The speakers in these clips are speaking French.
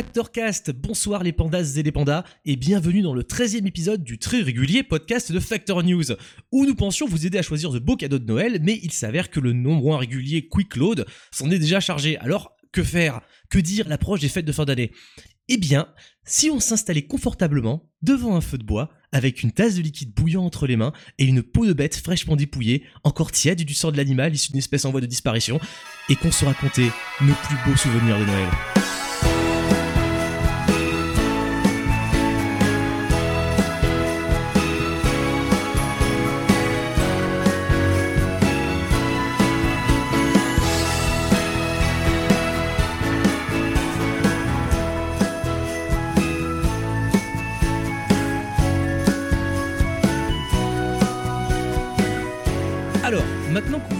Factorcast. Bonsoir les pandas et les pandas et bienvenue dans le 13e épisode du très régulier podcast de Factor News où nous pensions vous aider à choisir de beaux cadeaux de Noël mais il s'avère que le non moins régulier Quick Load s'en est déjà chargé. Alors que faire? Que dire? L'approche des fêtes de fin d'année? Eh bien, si on s'installait confortablement devant un feu de bois avec une tasse de liquide bouillant entre les mains et une peau de bête fraîchement dépouillée, encore tiède du sang de l'animal issu d'une espèce en voie de disparition et qu'on se racontait nos plus beaux souvenirs de Noël.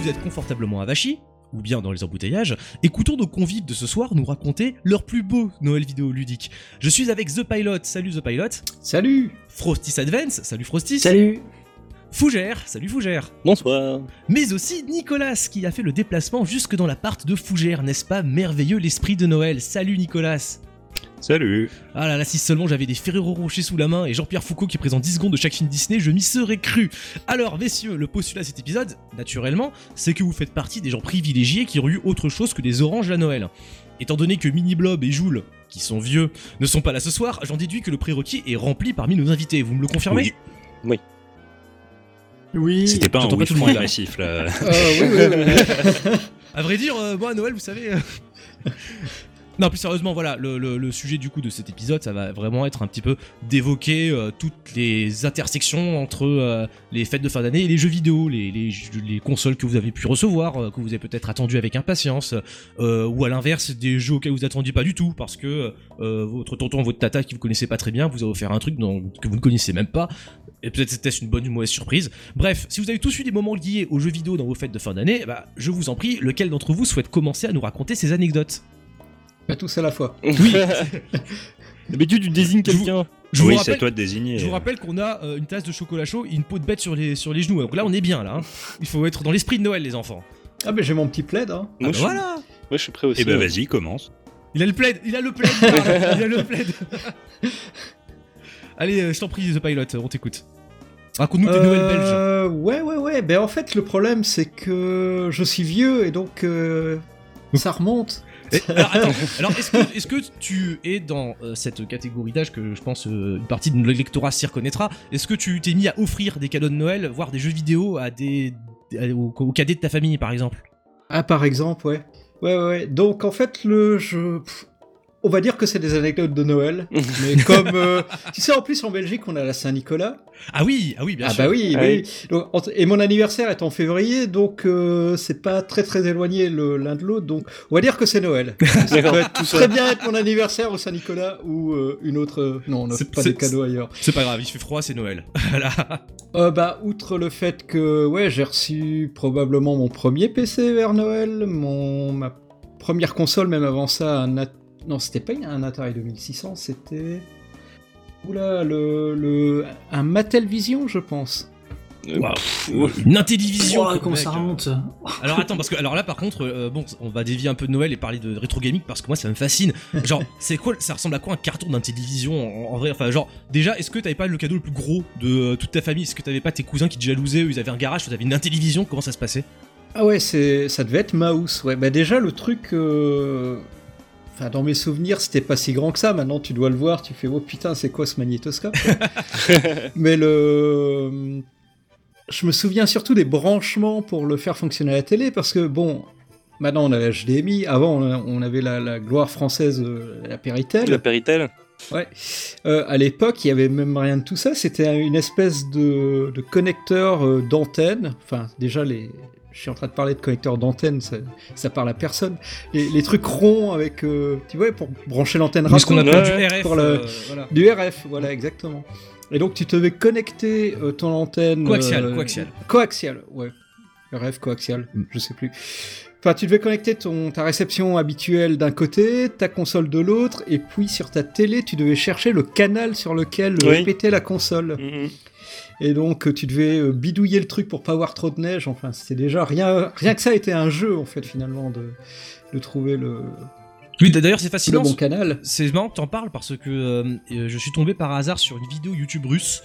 Vous êtes confortablement avachis, ou bien dans les embouteillages, écoutons nos convives de ce soir nous raconter leur plus beau Noël vidéo ludique. Je suis avec The Pilot, salut The Pilot, Salut. Frostis Advance, salut Frostis, Salut. Fougère, salut Fougère, Bonsoir. mais aussi Nicolas qui a fait le déplacement jusque dans l'appart de Fougère, n'est-ce pas? Merveilleux l'esprit de Noël. Salut Nicolas Salut. Ah là là, si seulement j'avais des Ferrero Rocher sous la main et Jean-Pierre Foucault qui présente 10 secondes de chaque film Disney, je m'y serais cru. Alors, messieurs, le postulat de cet épisode, naturellement, c'est que vous faites partie des gens privilégiés qui ont eu autre chose que des oranges à Noël. Étant donné que Mini Blob et Joule, qui sont vieux, ne sont pas là ce soir, j'en déduis que le prérequis est rempli parmi nos invités. Vous me le confirmez? Oui. Oui C'était pas un pas oui tout le monde, agressif là. Euh, oui, oui, oui. À vrai dire, euh, moi à Noël, vous savez. euh, Non, plus sérieusement, voilà, le, sujet du coup de cet épisode, ça va vraiment être un petit peu d'évoquer euh, toutes les intersections entre euh, les fêtes de fin d'année et les jeux vidéo, les, consoles que vous avez pu recevoir, euh, que vous avez peut-être attendu avec impatience, ou à l'inverse, des jeux auxquels vous attendiez pas du tout, parce que votre tonton, votre tata qui vous connaissez pas très bien, vous a offert un truc que vous ne connaissez même pas, et peut-être c'était une bonne ou une mauvaise surprise. Bref, si vous avez tous eu des moments liés aux jeux vidéo dans vos fêtes de fin d'année, bah, je vous en prie, lequel d'entre vous souhaite commencer à nous raconter ces anecdotes? Pas tous à la fois. Oui, D'habitude, tu désignes quelqu'un. je Oui, rappelle- c'est à toi de désigner. je vous rappelle qu'on a euh, une tasse de chocolat chaud et une peau de bête sur les, sur les genoux. Donc là, on est bien là. hein. Il faut être dans l'esprit de Noël, les enfants. Ah ben j'ai mon petit plaid, hein. Ah, Moi, bah je suis- voilà Moi, je suis prêt aussi. Eh ben ouais. vas-y, commence. Il a le plaid, il a le plaid, il a le plaid. Allez, euh, je t'en prie, The Pilot, on t'écoute. Raconte-nous tes nouvelles belges. Euh, Ouais, ouais, ouais. Ben en fait, le problème, c'est que je suis vieux et donc euh, ça remonte. Alors, alors est-ce que, tu es dans euh, cette catégorie d'âge que je pense euh, une partie de l'électorat s'y reconnaîtra Est-ce que tu t'es mis à offrir des cadeaux de Noël, voire des jeux vidéo aux, cadets de ta famille, par exemple? Ah, par exemple, ouais. Ouais, ouais. Donc en fait, le je. pff, On va dire que c'est des anecdotes de Noël, mais comme euh, tu sais, en plus en Belgique, on a la Saint-Nicolas. Ah oui, ah oui, bien ah sûr. bah oui, Ah oui. Donc, en- et mon anniversaire est en février, donc euh, c'est pas très très éloigné le- l'un de l'autre. Donc on va dire que c'est Noël. Ça peut être très bien être mon anniversaire au Saint-Nicolas ou euh, une autre. non, on n'offre C'est- pas des cadeaux ailleurs. C'est pas grave, il fait froid, c'est Noël. Voilà. Euh, bah, outre le fait que ouais, j'ai reçu probablement mon premier PC vers Noël, mon ma première console, même avant ça, un At- non, c'était pas un Atari 2600, c'était oula le, le un Mattel Vision, je pense. Euh, Une intellivision. Oh, comment mec. ça remonte Alors attends, parce que alors là par contre, euh, bon, on va dévier un peu de Noël et parler de rétro gaming parce que moi ça me fascine. Genre, c'est quoi Ça ressemble à quoi un carton d'un télévision en, en vrai? Enfin, genre, déjà, est-ce que t'avais pas le cadeau le plus gros de euh, toute ta famille? Est-ce que t'avais pas tes cousins qui te jalousaient Ils avaient un garage, toi t'avais une télévision Comment ça se passait? Ah ouais, c'est ça devait être Mouse. Ouais, bah déjà le truc. euh, Enfin, dans mes souvenirs, c'était pas si grand que ça. Maintenant, tu dois le voir. Tu fais oh putain, c'est quoi ce magnétoscope Mais le. Je me souviens surtout des branchements pour le faire fonctionner à la télé parce que bon. Maintenant, on a la HDMI. Avant, on avait la, la gloire française, euh, la Péritel. Le Péritel Ouais. Euh, à l'époque, il y avait même rien de tout ça. C'était une espèce de, de connecteur euh, d'antenne. Enfin, déjà les je suis en train de parler de connecteur d'antenne, ça, ça parle à personne. Les, les trucs ronds avec, euh, tu vois, pour brancher l'antenne ce qu'on appelle du RF. pour le- euh, voilà. Du RF, voilà, exactement. Et donc tu devais connecter euh, ton antenne. Coaxial, euh, coaxial. Coaxial, ouais. RF, coaxial, Mm. je sais plus. Enfin, tu devais connecter ton, ta réception habituelle d'un côté, ta console de l'autre, et puis sur ta télé, tu devais chercher le canal sur lequel Oui. péter la console. Mhm. Et donc tu devais euh, bidouiller le truc pour pas avoir trop de neige. Enfin, c'était déjà rien, rien que ça était un jeu en fait finalement de, de trouver le, Oui, d'ailleurs, c'est le fascinant. bon canal. C'est marrant que t'en parles parce que euh, euh, je suis tombé par hasard sur une vidéo YouTube russe.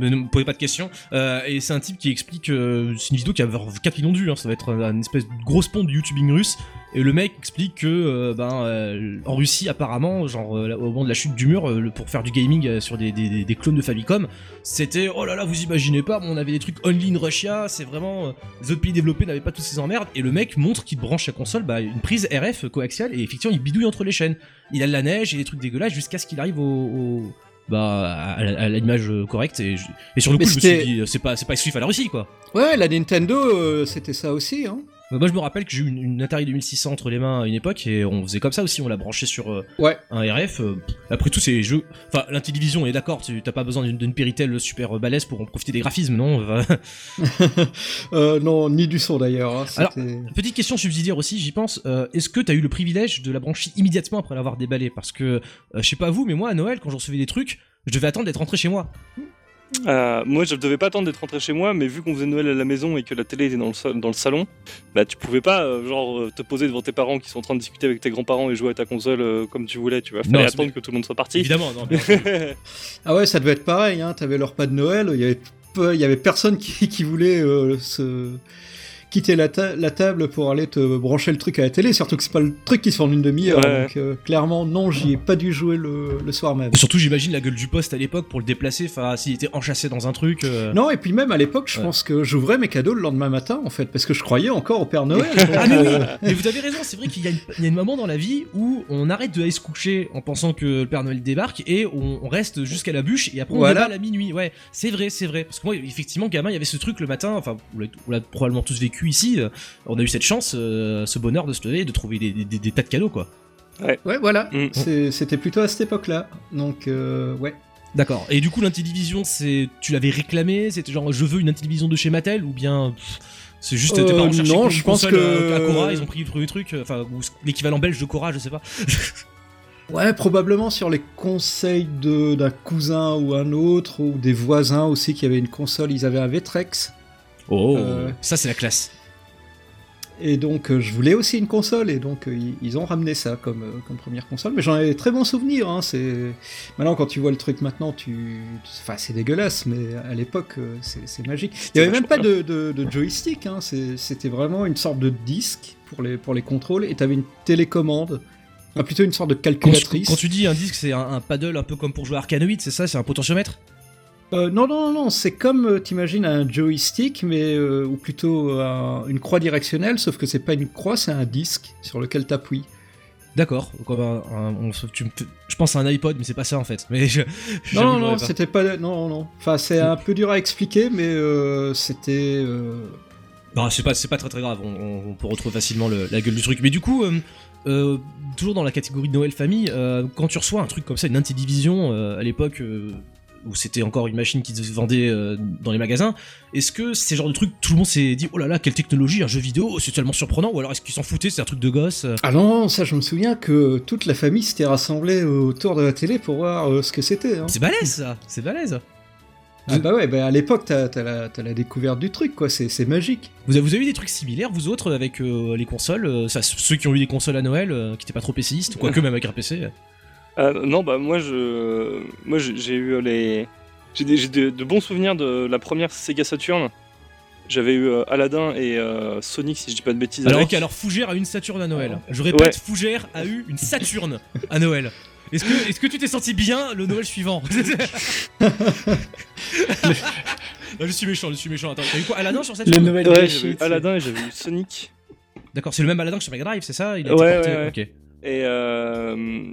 Ne me posez pas de questions. Euh, et c'est un type qui explique. euh, c'est une vidéo qui a 4 millions de vues. hein, ça va être un- une espèce de grosse pont de YouTubing russe. Et le mec explique que, euh, ben, en Russie, apparemment, genre au moment de la chute du mur, pour faire du gaming sur des, des- des clones de Famicom, c'était oh là là, vous imaginez pas, on avait des trucs only in Russia. C'est vraiment les autres pays développés n'avaient pas tous ces emmerdes. Et le mec montre qu'il branche sa console, bah, une prise RF coaxiale. Et effectivement, il bidouille entre les chaînes il a de la neige et des trucs dégueulasses jusqu'à ce qu'il arrive au- bah à, l'image euh, correcte et, je- et sur le coup je me suis dit euh, c'est pas c'est pas exclusif à la Russie quoi Ouais, la Nintendo, euh, c'était ça aussi. Hein. Euh, moi je me rappelle que j'ai eu une, une Atari 2600 entre les mains à une époque et on faisait comme ça aussi on l'a branché sur euh, Ouais. un RF euh, après tout ces jeux enfin l'intellivision est d'accord tu t'as pas besoin d'une Péritel super balèze pour en profiter des graphismes non Euh, non, ni du son d'ailleurs. hein, Alors- Petite question subsidiaire aussi, j'y pense. Est-ce que t'as eu le privilège de la brancher immédiatement après l'avoir déballé Parce que, je sais pas vous, mais moi à Noël, quand je recevais des trucs, je devais attendre d'être rentré chez moi. Euh, moi, je devais pas attendre d'être rentré chez moi, mais vu qu'on faisait Noël à la maison et que la télé était dans le, dans le salon, bah tu pouvais pas euh, genre euh, te poser devant tes parents qui sont en train de discuter avec tes grands-parents et jouer à ta console euh, comme tu voulais. Tu vas Non, fallait c'est- attendre que tout le monde soit parti. Évidemment, non. Ah ouais, ça devait être pareil. Hein. T'avais leur pas de Noël. Il y avait, peu- il y avait personne qui, qui voulait euh, se quitter la, ta- la table pour aller te brancher le truc à la télé. Surtout que c'est pas le truc qui se fait en une demi-heure. Ouais. Donc euh, clairement, non, j'y ai pas dû jouer le, le soir même. Et Surtout, j'imagine la gueule du poste à l'époque pour le déplacer, enfin, s'il était enchâssé dans un truc. euh. Non, et puis même à l'époque, je Ouais. pense que j'ouvrais mes cadeaux le lendemain matin, en fait, parce que je croyais encore au Père Noël. Ah mais oui, euh, mais vous avez raison, c'est vrai qu'il y, a une- y a moment dans la vie où on arrête de aller se coucher en pensant que le Père Noël débarque et on, on reste jusqu'à la bûche et après on Voilà. à minuit. Ouais, c'est vrai, c'est vrai. Parce que moi, effectivement, gamin, il y avait ce truc le matin, enfin, vous l'avez- on l'a probablement tous vécu ici, euh, on a eu cette chance, euh, ce bonheur de se lever et de trouver des, des- des tas de cadeaux, quoi. ouais, voilà. Mm. C'était plutôt à cette époque-là. Donc, euh, ouais. D'accord. Et du coup, l'intellivision, c'est, tu l'avais réclamé, c'était genre, je veux une intellivision de chez Mattel? Ou bien c'est juste tes Euh, parents cherchaient non, je pense que- à Cora, ils ont pris le premier truc, enfin, ou l'équivalent belge de Cora, je sais pas. Ouais, probablement sur les conseils d'un cousin ou un autre, ou des voisins aussi qui avaient une console, ils avaient un Vtrex. Oh, Euh, ça c'est la classe. Et donc, euh, je voulais aussi une console, et donc euh, ils, ont ramené ça comme, euh, comme première console. Mais j'en avais très bons souvenirs. Hein, c'est maintenant quand tu vois le truc maintenant, tu, enfin c'est dégueulasse, mais à l'époque euh, c'est c'est magique. Il y avait même pas de, de- de joystick. Hein, c'est- c'était vraiment une sorte de disque pour les pour les contrôles, et t'avais une télécommande, plutôt une sorte de Quand, calculatrice. quand tu dis un disque, c'est un, un paddle un peu comme pour jouer à Arcanoid, c'est ça C'est un potentiomètre? Euh, non, non, non, c'est comme, euh, t'imagines, un joystick, mais euh, ou plutôt un- une croix directionnelle, sauf que c'est pas une croix, c'est un disque sur lequel t'appuies. D'accord. Je pense à un iPod, mais c'est pas ça en fait. Mais je, Non, non, non, c'était pas. Non, non. Enfin, c'est un peu dur à expliquer, mais euh, c'était. euh, Non, c'est pas, c'est pas très très grave. On, on- on peut retrouver facilement le- la gueule du truc. Mais du coup, euh, euh, toujours dans la catégorie de Noël famille, euh, quand tu reçois un truc comme ça, une Intellivision euh, à l'époque. Où c'était encore une machine qui se vendait euh, dans les magasins, est-ce que ces genres de trucs, tout le monde s'est dit oh là là, quelle technologie, un jeu vidéo, c'est tellement surprenant, ou alors est-ce qu'ils s'en foutaient, c'est un truc de gosse euh Ah non, ça, je me souviens que toute la famille s'était rassemblée autour de la télé pour voir euh, ce que c'était. hein. C'est balèze ça, c'est balèze. Ah bah ouais, bah à l'époque, t'as la, t'as la découverte du truc, quoi. C'est c'est magique. Vous avez, vous avez eu des trucs similaires, vous autres, avec euh, les consoles euh, ça, Ceux qui ont eu des consoles à Noël, euh, qui étaient pas trop PCistes, quoique même avec un PC. Euh, non, bah moi je, moi j'ai eu les, j'ai des- j'ai de, de bons souvenirs de la première Sega Saturn. J'avais eu euh, Aladdin et euh, Sonic si je dis pas de bêtises. Alors, ok, alors Fougère a eu une Saturne à Noël. Je répète, Ouais. Fougère a eu une Saturne à Noël. Est-ce que, est-ce que tu t'es senti bien le Noël suivant Non, Je suis méchant, je suis méchant. Attends, t'as eu quoi Aladdin sur Saturne Le Noël Ouais, eu Aladdin et j'avais eu Sonic. D'accord, c'est le même Aladdin que sur Mega Drive, c'est ça? Il a Ouais, été ouais, ouais. ok. Et euh,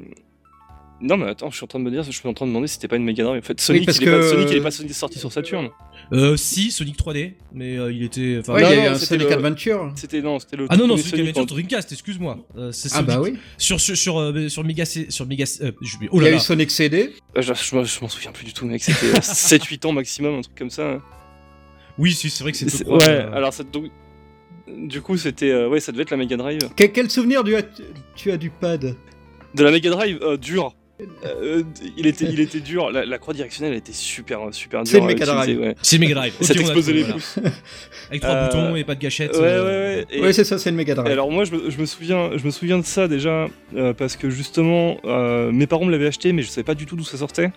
Non, mais attends, je suis en train de me dire, je suis en train de demander si c'était pas une Mega Drive. En fait, Sonic, parce il, est pas, Sonic il est pas sorti sur Saturn. Euh, si, Sonic 3D, mais euh, il était. enfin, Ouais, non, il y a eu non, un c'était Sonic le- Adventure. C'était non, c'était le. Ah non, non, premier Sonic Adventure en- Dreamcast, excuse-moi. Euh, c'est Ah bah oui. Sur, sur, sur, euh, sur Mega. C- Sur Mega C- euh, je- oh Il y là a là. eu Sonic CD. Ah, Je, je m'en- je m'en souviens plus du tout, mec. C'était 7-8 ans maximum, un truc comme ça. Oui, si, c'est vrai que c'est. Ouais, euh, alors ça, donc, du coup, c'était. euh, ouais, ça devait être la Mega Drive. Que- quel souvenir du tu as du pad? De la Mega Drive, euh, dur. Euh, il, était, il était dur. La, la croix directionnelle elle était super, super dure. C'est le Mega Drive. ouais. C'est Mega Drive. Ça trouvé, les voilà. pouces. Avec trois Euh, boutons et pas de gâchette. Ouais, ouais, euh, ouais. Et- Ouais, c'est ça, c'est le Mega Drive. alors moi je me, je me souviens je me souviens de ça déjà euh, parce que justement euh, mes parents me l'avaient acheté mais je savais pas du tout d'où ça sortait.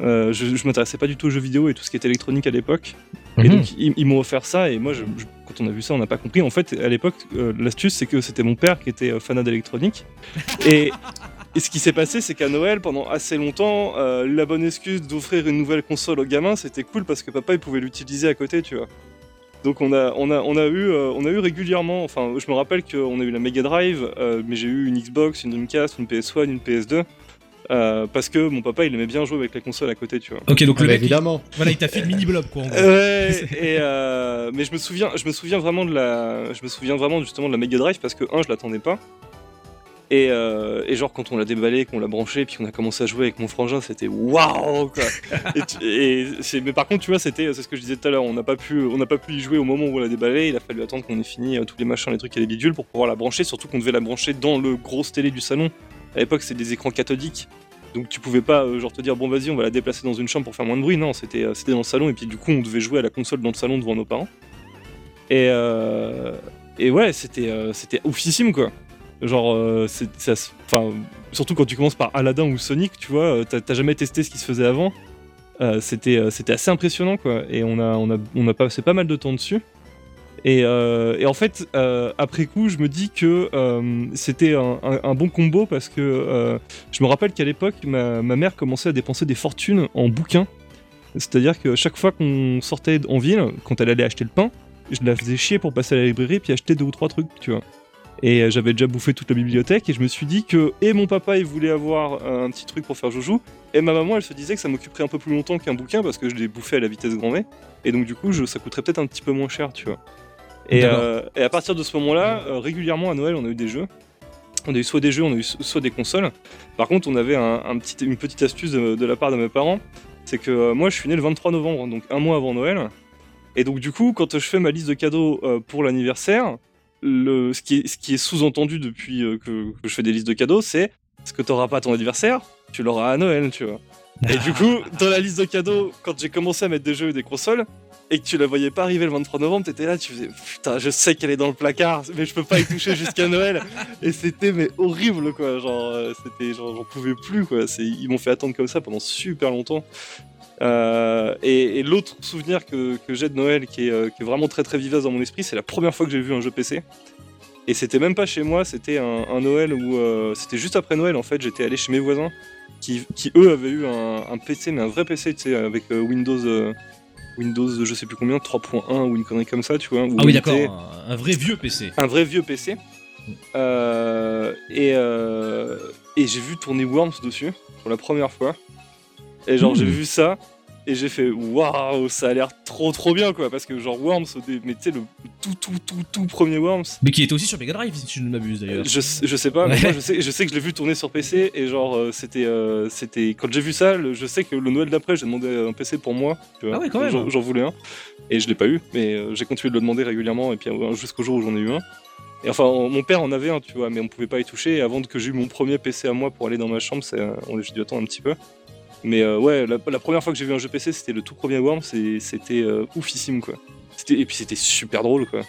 Euh, je, je m'intéressais pas du tout aux jeux vidéo et tout ce qui était électronique à l'époque. Et Mhm. donc ils, ils m'ont offert ça et moi je- je- quand on a vu ça on n'a pas compris. En fait à l'époque euh, l'astuce c'est que c'était mon père qui était euh, fanat d'électronique et, et ce qui s'est passé c'est qu'à Noël pendant assez longtemps euh, la bonne excuse d'offrir une nouvelle console aux gamins c'était cool parce que papa il pouvait l'utiliser à côté tu vois. Donc on a, on a, on a, eu, euh, on a eu régulièrement, enfin je me rappelle qu'on a eu la Mega Drive, euh, mais j'ai eu une Xbox, une Dreamcast, une PS1, une PS2, euh, parce que mon papa il aimait bien jouer avec la console à côté, tu vois. Ok, donc Ah le bah, mec, il- évidemment. voilà, il t'a fait le mini blob quoi. En gros. Ouais, et euh, mais je me souviens, je me souviens vraiment de la, je me souviens vraiment justement de la Mega Drive parce que un je l'attendais pas. Et, euh, et genre quand on l'a déballé, qu'on l'a branché, puis qu'on a commencé à jouer avec mon frangin, c'était waouh et tu- et c'est- mais par contre tu vois c'était, c'est ce que je disais tout à l'heure, on n'a pas pu, on pas pu y jouer au moment où on l'a déballé. Il a fallu attendre qu'on ait fini euh, tous les machins, les trucs et les bidules pour pouvoir la brancher. Surtout qu'on devait la brancher dans le gros télé du salon. À l'époque c'était des écrans cathodiques. Donc tu pouvais pas euh, genre te dire bon vas-y on va la déplacer dans une chambre pour faire moins de bruit, non c'était c'était dans le salon et puis du coup on devait jouer à la console dans le salon devant nos parents. Et, euh, et ouais c'était c'était oufissime quoi. Genre euh, enfin surtout quand tu commences par Aladdin ou Sonic tu vois euh, t'as t'as jamais testé ce qui se faisait avant. Euh, c'était c'était assez impressionnant quoi et on a on a on a passé pas mal de temps dessus. Et, en fait, après coup, je me dis que c'était un, bon combo parce que je me rappelle qu'à l'époque, ma, ma mère commençait à dépenser des fortunes en bouquins. C'est-à-dire que chaque fois qu'on sortait en ville, quand elle allait acheter le pain, je la faisais chier pour passer à la librairie puis acheter deux ou trois trucs, tu vois. Et euh, j'avais déjà bouffé toute la bibliothèque et je me suis dit que et mon papa il voulait avoir un petit truc pour faire joujou et ma maman elle se disait que ça m'occuperait un peu plus longtemps qu'un bouquin parce que je l'ai bouffé à la vitesse grand V et donc du coup je, ça coûterait peut-être un petit peu moins cher tu vois. Et, euh, et à partir de ce moment-là, euh, régulièrement à Noël on a eu des jeux. On a eu soit des jeux, on a eu so- soit des consoles. Par contre on avait un, un petit, une petite astuce de, de la part de mes parents, c'est que euh, moi je suis né le 23 novembre, donc un mois avant Noël. Et donc du coup quand je fais ma liste de cadeaux pour l'anniversaire, le, ce qui est, sous-entendu depuis euh, que, je fais des listes de cadeaux, c'est ce que tu n'auras pas à ton anniversaire, tu l'auras à Noël, tu vois. Et du coup, dans la liste de cadeaux, quand j'ai commencé à mettre des jeux et des consoles, et que tu la voyais pas arriver le 23 novembre, t'étais là, tu faisais putain, je sais qu'elle est dans le placard, mais je peux pas y toucher jusqu'à Noël. Et c'était mais horrible quoi, genre euh, c'était genre j'en pouvais plus quoi. C'est ils m'ont fait attendre comme ça pendant super longtemps. Euh, et et l'autre souvenir que, que j'ai de Noël qui est, euh, qui est vraiment très très vivace dans mon esprit, c'est la première fois que j'ai vu un jeu PC. Et c'était même pas chez moi, c'était un, un Noël où euh, c'était juste après Noël en fait, j'étais allé chez mes voisins qui, qui, eux avaient eu un, un PC, mais un vrai PC, tu sais, avec euh, Windows, Windows, je sais plus combien, 3.1 ou une connerie comme ça, tu vois. Ah oui, d'accord, un, un vrai vieux PC. un vrai vieux PC. Euh, et euh, et j'ai vu tourner Worms dessus pour la première fois. Et genre, Hmm. j'ai vu ça. Et j'ai fait waouh, ça a l'air trop trop bien quoi. Parce que genre Worms, mais tu sais, le tout tout tout tout premier Worms, Mais qui était aussi sur Mega Drive, si je ne m'abuse d'ailleurs. je, sais- je sais pas, mais moi je sais, je sais que je l'ai vu tourner sur PC et genre euh, c'était, euh, c'était quand j'ai vu ça, le- je sais que le Noël d'après j'ai demandé un PC pour moi, tu vois. Ah ouais, quand même. J'en, voulais un et je l'ai pas eu, mais euh, j'ai continué de le demander régulièrement et puis jusqu'au jour où j'en ai eu un. Et enfin on- mon père en avait un, tu vois, mais on pouvait pas y toucher. Et avant que j'ai eu mon premier PC à moi pour aller dans ma chambre, on- j'ai dû attendre un petit peu. Mais euh, ouais, la, la première fois que j'ai vu un jeu PC, c'était le tout premier Worms et c'était euh, oufissime quoi. Et puis c'était super drôle quoi.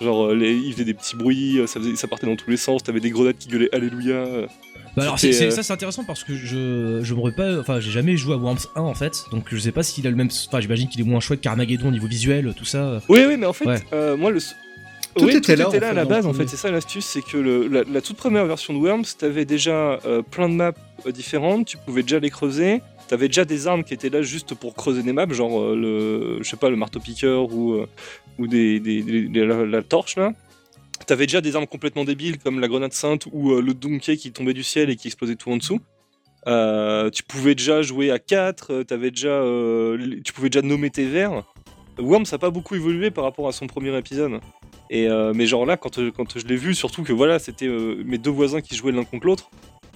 Genre, euh, les, il faisait des petits bruits, euh, ça, faisait- ça partait dans tous les sens, t'avais des grenades qui gueulaient Alléluia. euh. Bah alors ça c'est intéressant parce que je je m'aurais pas enfin j'ai jamais joué à Worms 1 en fait donc je sais pas s'il a le même enfin j'imagine qu'il est moins chouette qu'Armageddon au niveau visuel tout ça Oui, oui, mais en fait, Ouais. euh, moi, le. Tout Oui, était là, en à fait, la dans base, en fait, c'est ça l'astuce, c'est que le- la, la toute première version de Worms, t'avais déjà euh, plein de maps différentes, tu pouvais déjà les creuser, t'avais déjà des armes qui étaient là juste pour creuser des maps, genre euh, le, je sais pas, le marteau-piqueur ou, euh, ou des, la, torche là. T'avais déjà des armes complètement débiles comme la grenade sainte ou euh, le Donkey qui tombait du ciel et qui explosait tout en dessous. Tu pouvais déjà jouer à 4, avais déjà, tu pouvais déjà nommer tes vers. Worms ça n'a pas beaucoup évolué par rapport à son premier épisode. Et mais genre là, quand, quand je l'ai vu, surtout que voilà, c'était mes deux voisins qui jouaient l'un contre l'autre.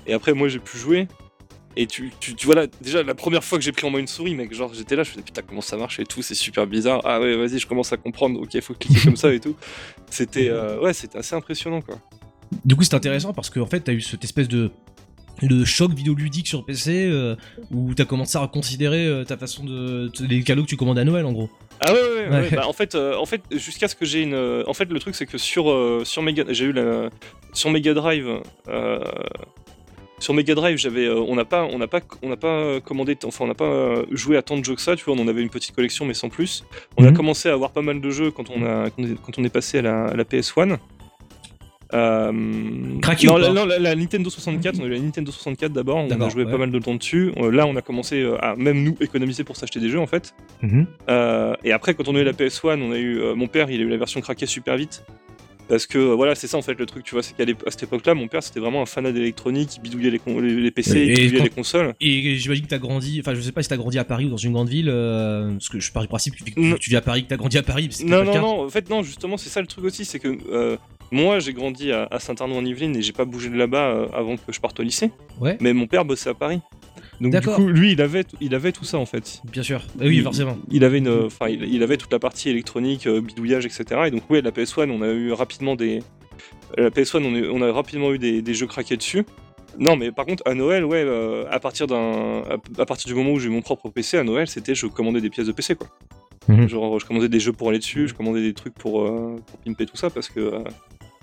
Et après, moi, j'ai pu jouer. Et tu, tu, tu voilà, déjà la première fois que j'ai pris en main une souris, mec, genre j'étais là, je faisais putain, comment ça marche et tout, c'est super bizarre. Ah ouais, vas-y, je commence à comprendre, ok, faut cliquer comme ça et tout. C'était, euh, ouais, c'était assez impressionnant quoi. Du coup, c'est intéressant parce qu'en fait, t'as eu cette espèce de de choc vidéoludique sur PC euh, où t'as commencé à reconsidérer euh, ta façon de les cadeaux que tu commandes à Noël en gros. Ah ouais, ouais, ouais. Bah, en fait, euh, en fait, jusqu'à ce que j'ai une. En fait, le truc c'est que sur euh, sur Mega, j'ai eu la sur Mega Drive. Sur Mega Drive, j'avais, euh, on n'a pas, on n'a pas, on n'a pas commandé, enfin, on n'a pas euh, joué à tant de jeux que ça. Tu vois, on en avait une petite collection, mais sans plus. On a Mhm. commencé à avoir pas mal de jeux quand on a, quand on est, passé à la, à la PS1. Euh, Craqué non, la, non, la- la Nintendo 64, on a eu la Nintendo 64 d'abord, on a joué ouais. pas mal de temps dessus. Euh, là, on a commencé à même nous économiser pour s'acheter des jeux en fait. Euh, et après, quand on a eu la PS1, on a eu euh, mon père, il a eu la version craquée super vite. Parce que euh, voilà, c'est ça en fait le truc, tu vois, c'est qu'à cette époque-là, mon père c'était vraiment un fanat d'électronique, il bidouillait les, con- les, les PC, Et il bidouillait les consoles. Et j'imagine que t'as grandi, enfin je sais pas si t'as grandi à Paris ou dans une grande ville, euh, parce que je pars du principe que tu, vis à Paris, que t'as grandi à Paris, Non, non, non, en fait, non, justement, c'est ça le truc aussi, c'est que euh, moi j'ai grandi à, à Saint-Arnaud-en-Yvelines et j'ai pas bougé de là-bas avant que je parte au lycée. Ouais. Mais mon père bossait à Paris. Donc du coup, lui, il avait, il avait tout ça en fait. Bien sûr. Ah oui, il, forcément. Il avait, une, enfin, il, il avait toute la partie électronique, euh, bidouillage, etc. Et donc, oui, la PS1, on a eu rapidement des. La PS1, on, a- on a rapidement eu des, des jeux craqués dessus. Non, mais par contre, à Noël, ouais, euh, à partir d'un, à, à partir du moment où j'ai eu mon propre PC, à Noël, c'était je commandais des pièces de PC, quoi. Mhm. Genre, je commandais des jeux pour aller dessus, je commandais des trucs pour, euh, pour pimper tout ça parce que euh,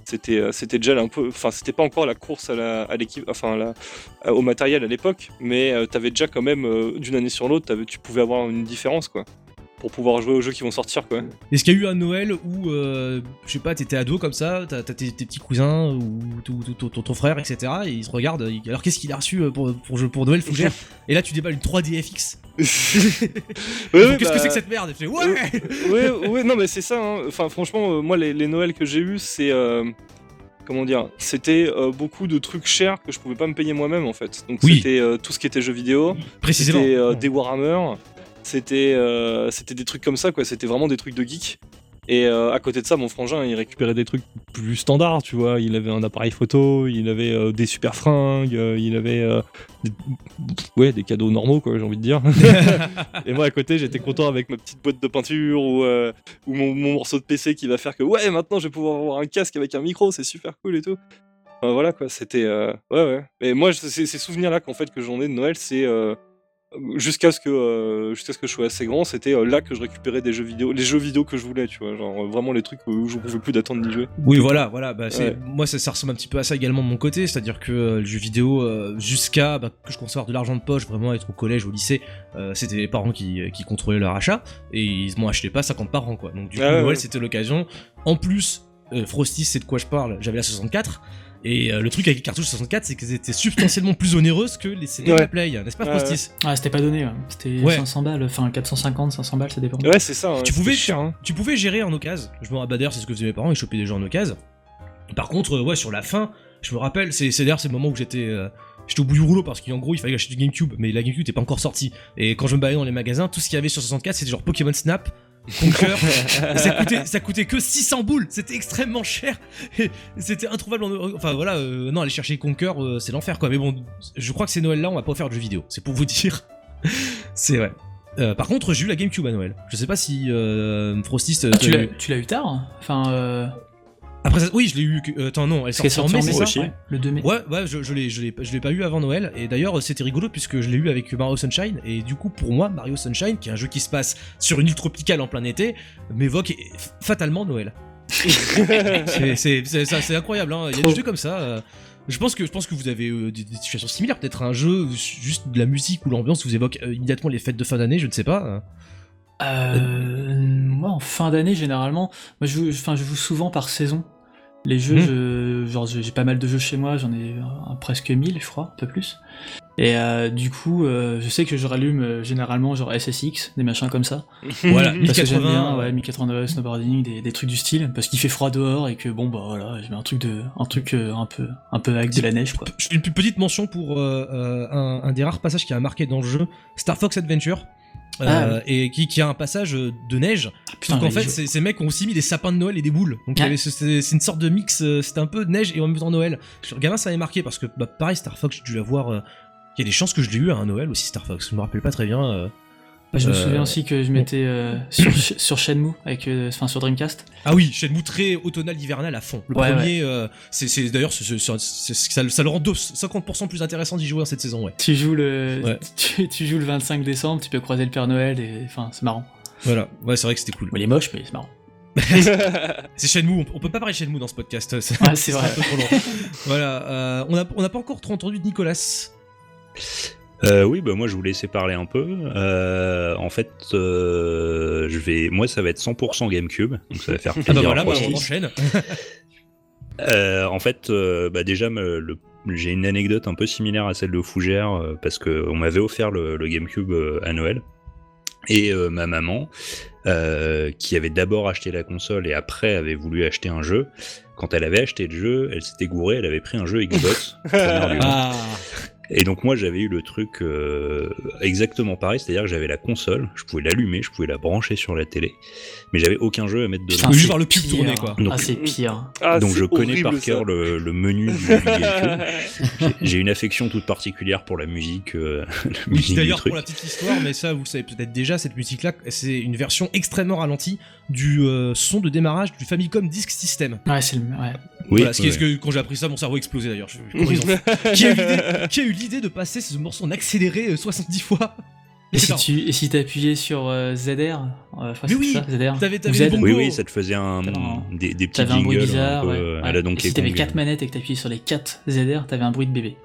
c'était, euh, c'était déjà un peu, enfin, c'était pas encore la course à l'équipe, enfin, au matériel à l'époque, mais euh, t'avais déjà quand même euh, d'une année sur l'autre, tu pouvais avoir une différence, quoi, pour pouvoir jouer aux jeux qui vont sortir, quoi. Est-ce qu'il y a eu un Noël où, euh, je sais pas, t'étais ado comme ça, t'as tes, tes petits cousins ou ton, ton frère, etc. Et ils se regardent, alors qu'est-ce qu'il a reçu euh, pour, pour, pour Noël Fougère Et là tu déballes une 3DFX. Ouais, Qu'est-ce que bah, c'est que cette merde? Ouais ouais, ouais, non, mais c'est ça. hein. Enfin, franchement, euh, moi, les, les Noëls que j'ai eus, c'est. euh, comment dire C'était euh, beaucoup de trucs chers que je pouvais pas me payer moi-même, en fait. Donc, Oui. c'était euh, tout ce qui était jeux vidéo. Précisément. C'était euh, des Warhammer. C'était euh, c'était des trucs comme ça, quoi. C'était vraiment des trucs de geek. Et euh, à côté de ça, mon frangin, il récupérait des trucs plus standards, tu vois. Il avait un appareil photo, il avait euh, des super fringues, euh, il avait des, ouais, des cadeaux normaux, quoi, j'ai envie de dire. Et moi, à côté, j'étais content avec ma petite boîte de peinture ou, ou mon, mon morceau de PC qui va faire que, ouais, maintenant, je vais pouvoir avoir un casque avec un micro, c'est super cool et tout. Enfin, voilà, quoi, c'était... ouais, ouais. Et moi, ces souvenirs-là qu'en fait, que j'en ai de Noël, c'est... euh, jusqu'à ce que euh, jusqu'à ce que je sois assez grand c'était euh, là que je récupérais des jeux vidéo les jeux vidéo que je voulais tu vois genre euh, vraiment les trucs où je pouvais plus d'attendre d'y jouer Oui, voilà, voilà. Bah, Ouais. Moi, ça, ça ressemble un petit peu à ça également de mon côté, c'est-à-dire que le jeu vidéo, jusqu'à bah, que je conserve de l'argent de poche, vraiment être au collège, au lycée, c'était les parents qui, qui contrôlaient leur achat et ils m'ont acheté pas 50 par an, quoi. Donc du coup, Ah ouais, Noël, ouais. c'était l'occasion. En plus, Frosty, c'est de quoi je parle. J'avais la 64. Et euh, le truc avec les cartouches 64, c'est qu'elles étaient substantiellement plus onéreuses que les CD Ouais. Play, n'est-ce pas, Ouais, Frosty Ah, c'était pas donné, ouais. c'était Ouais. 500 balles, enfin 450, 500 balles, ça dépend. ouais c'est ça Tu pouvais- cher hein. Tu pouvais gérer en occasion. Je me rappelle d'ailleurs, c'est ce que faisaient mes parents, ils chopaient des jeux en occasion. Par contre, euh, ouais, sur la fin, je me rappelle, c'est c'est d'ailleurs c'est le moment où j'étais euh, j'étais au bout du rouleau parce qu'en gros il fallait acheter du GameCube, mais la GameCube n'était pas encore sortie. Et quand je me baladais dans les magasins, tout ce qu'il y avait sur 64, c'était genre Pokémon Snap. Conquer, ça coûtait, ça coûtait que 600 boules, c'était extrêmement cher, c'était introuvable en Enfin voilà, euh, non, aller chercher Conquer, euh, c'est l'enfer quoi. Mais bon, je crois que ces Noël là, on va pas faire de jeux vidéo, c'est pour vous dire. c'est vrai. Euh, par contre, j'ai eu la GameCube à Noël. Je sais pas si euh, Frosty. Ah, tu l'as eu tard hein Enfin, euh, Après ça, oui, je l'ai eu. que- euh, attends, non, elle parce qu'elle en mai, c'est mai, ça? Ouais, le 2 mai. Ouais, ouais, je, je l'ai, je l'ai, je l'ai pas eu avant Noël. Et d'ailleurs, c'était rigolo puisque je l'ai eu avec Mario Sunshine. Et du coup, pour moi, Mario Sunshine, qui est un jeu qui se passe sur une île tropicale en plein été, m'évoque fatalement Noël. c'est, c'est, c'est, ça, c'est incroyable. Hein. Il y a des jeux comme ça. euh, je pense que, je pense que vous avez euh, des, des situations similaires. Peut-être un jeu où juste de la musique ou l'ambiance vous évoque euh, immédiatement les fêtes de fin d'année. Je ne sais pas. hein. Euh, moi, en fin d'année, généralement, moi, je joue, enfin, je joue souvent par saison. Les jeux, Mhm. je- genre, j'ai pas mal de jeux chez moi, j'en ai presque 1000, je crois, un peu plus. Et euh, du coup, euh, je sais que je rallume euh, généralement genre SSX, des machins comme ça. Voilà, Parce que j'aime 1080. bien, ouais, 1080 snowboarding, des, des trucs du style, parce qu'il fait froid dehors et que bon bah voilà, je mets un truc de, un truc un peu, un peu avec de la neige quoi. Une petite mention pour un, un des rares passages qui a marqué dans le jeu, Star Fox Adventure. Euh, Ah, et qui, qui a un passage de neige. putain, Donc en fait, ces, ces mecs ont aussi mis des sapins de Noël et des boules. Donc Ah. ce- c'est une sorte de mix. euh, C'était un peu neige et en même temps Noël. Sur gamin, ça avait marqué parce que bah, pareil, Star Fox, j'ai dû l'avoir. euh, Il y a des chances que je l'ai eu à un Noël aussi, Star Fox. Je me rappelle pas très bien. euh. Bah, je me euh, souviens aussi que je m'étais euh, sur, sur Shenmue, avec, euh, enfin sur Dreamcast. Ah oui, Shenmue très automnal hivernal à fond. Le Ouais, premier, euh, c'est d'ailleurs, ça, ça le rend deux- 50% plus intéressant d'y jouer en cette saison, ouais. Tu joues le, Ouais. tu, tu joues le 25 décembre, tu peux croiser le Père Noël et enfin c'est marrant. Voilà, ouais, c'est vrai que c'était cool. Il est moche mais c'est marrant. C'est Shenmue, on, peut pas parler de Shenmue dans ce podcast. Ouais, c'est vrai. un peu trop long. voilà, euh, on n'a on n'a pas encore trop entendu de Nicolas. Euh, oui, bah moi je vous laissais parler un peu. Euh, en fait, euh, je vais, moi ça va être 100% GameCube, donc ça va faire Ah plaisir. bah voilà, à bah, on enchaîne. Euh, en fait, euh, bah déjà, me- le- j'ai une anecdote un peu similaire à celle de Fougère euh, parce que on m'avait offert le, le GameCube euh, à Noël et euh, ma maman, euh, qui avait d'abord acheté la console et après avait voulu acheter un jeu. Quand elle avait acheté le jeu, elle s'était gourée, elle avait pris un jeu Xbox. Ah, Et donc moi j'avais eu le truc euh, exactement pareil, c'est-à-dire que j'avais la console, je pouvais l'allumer, je pouvais la brancher sur la télé, mais j'avais aucun jeu à mettre dedans. Putain, juste c'est voir le pub pire. tourner, quoi. Donc- ah c'est pire. Ah, donc je connais par cœur le, le menu du. J'ai- une affection toute particulière pour la musique, euh, la Oui, musique du d'ailleurs, truc. pour la petite histoire, mais ça, vous le savez peut-être déjà, cette musique-là, c'est une version extrêmement ralentie du euh, son de démarrage du Famicom Disk System. Ouais, c'est le, ouais. Oui, voilà, ce qui est ouais. ce que quand j'ai appris ça, mon cerveau a explosé d'ailleurs. Qui, a eu l'idée- qui a eu l'idée de passer ce morceau en accéléré euh, 70 fois? Et si tu et si t'appuyais sur euh, ZR, euh, Mais c'est oui, ça, ZR. t'avais- oui, oui, ça te faisait un, des, des petits un bruit jingles bizarre, un peu ouais. euh, à Et si t'avais Kong. 4 manettes et que t'appuyais sur les 4 ZR, t'avais un bruit de bébé.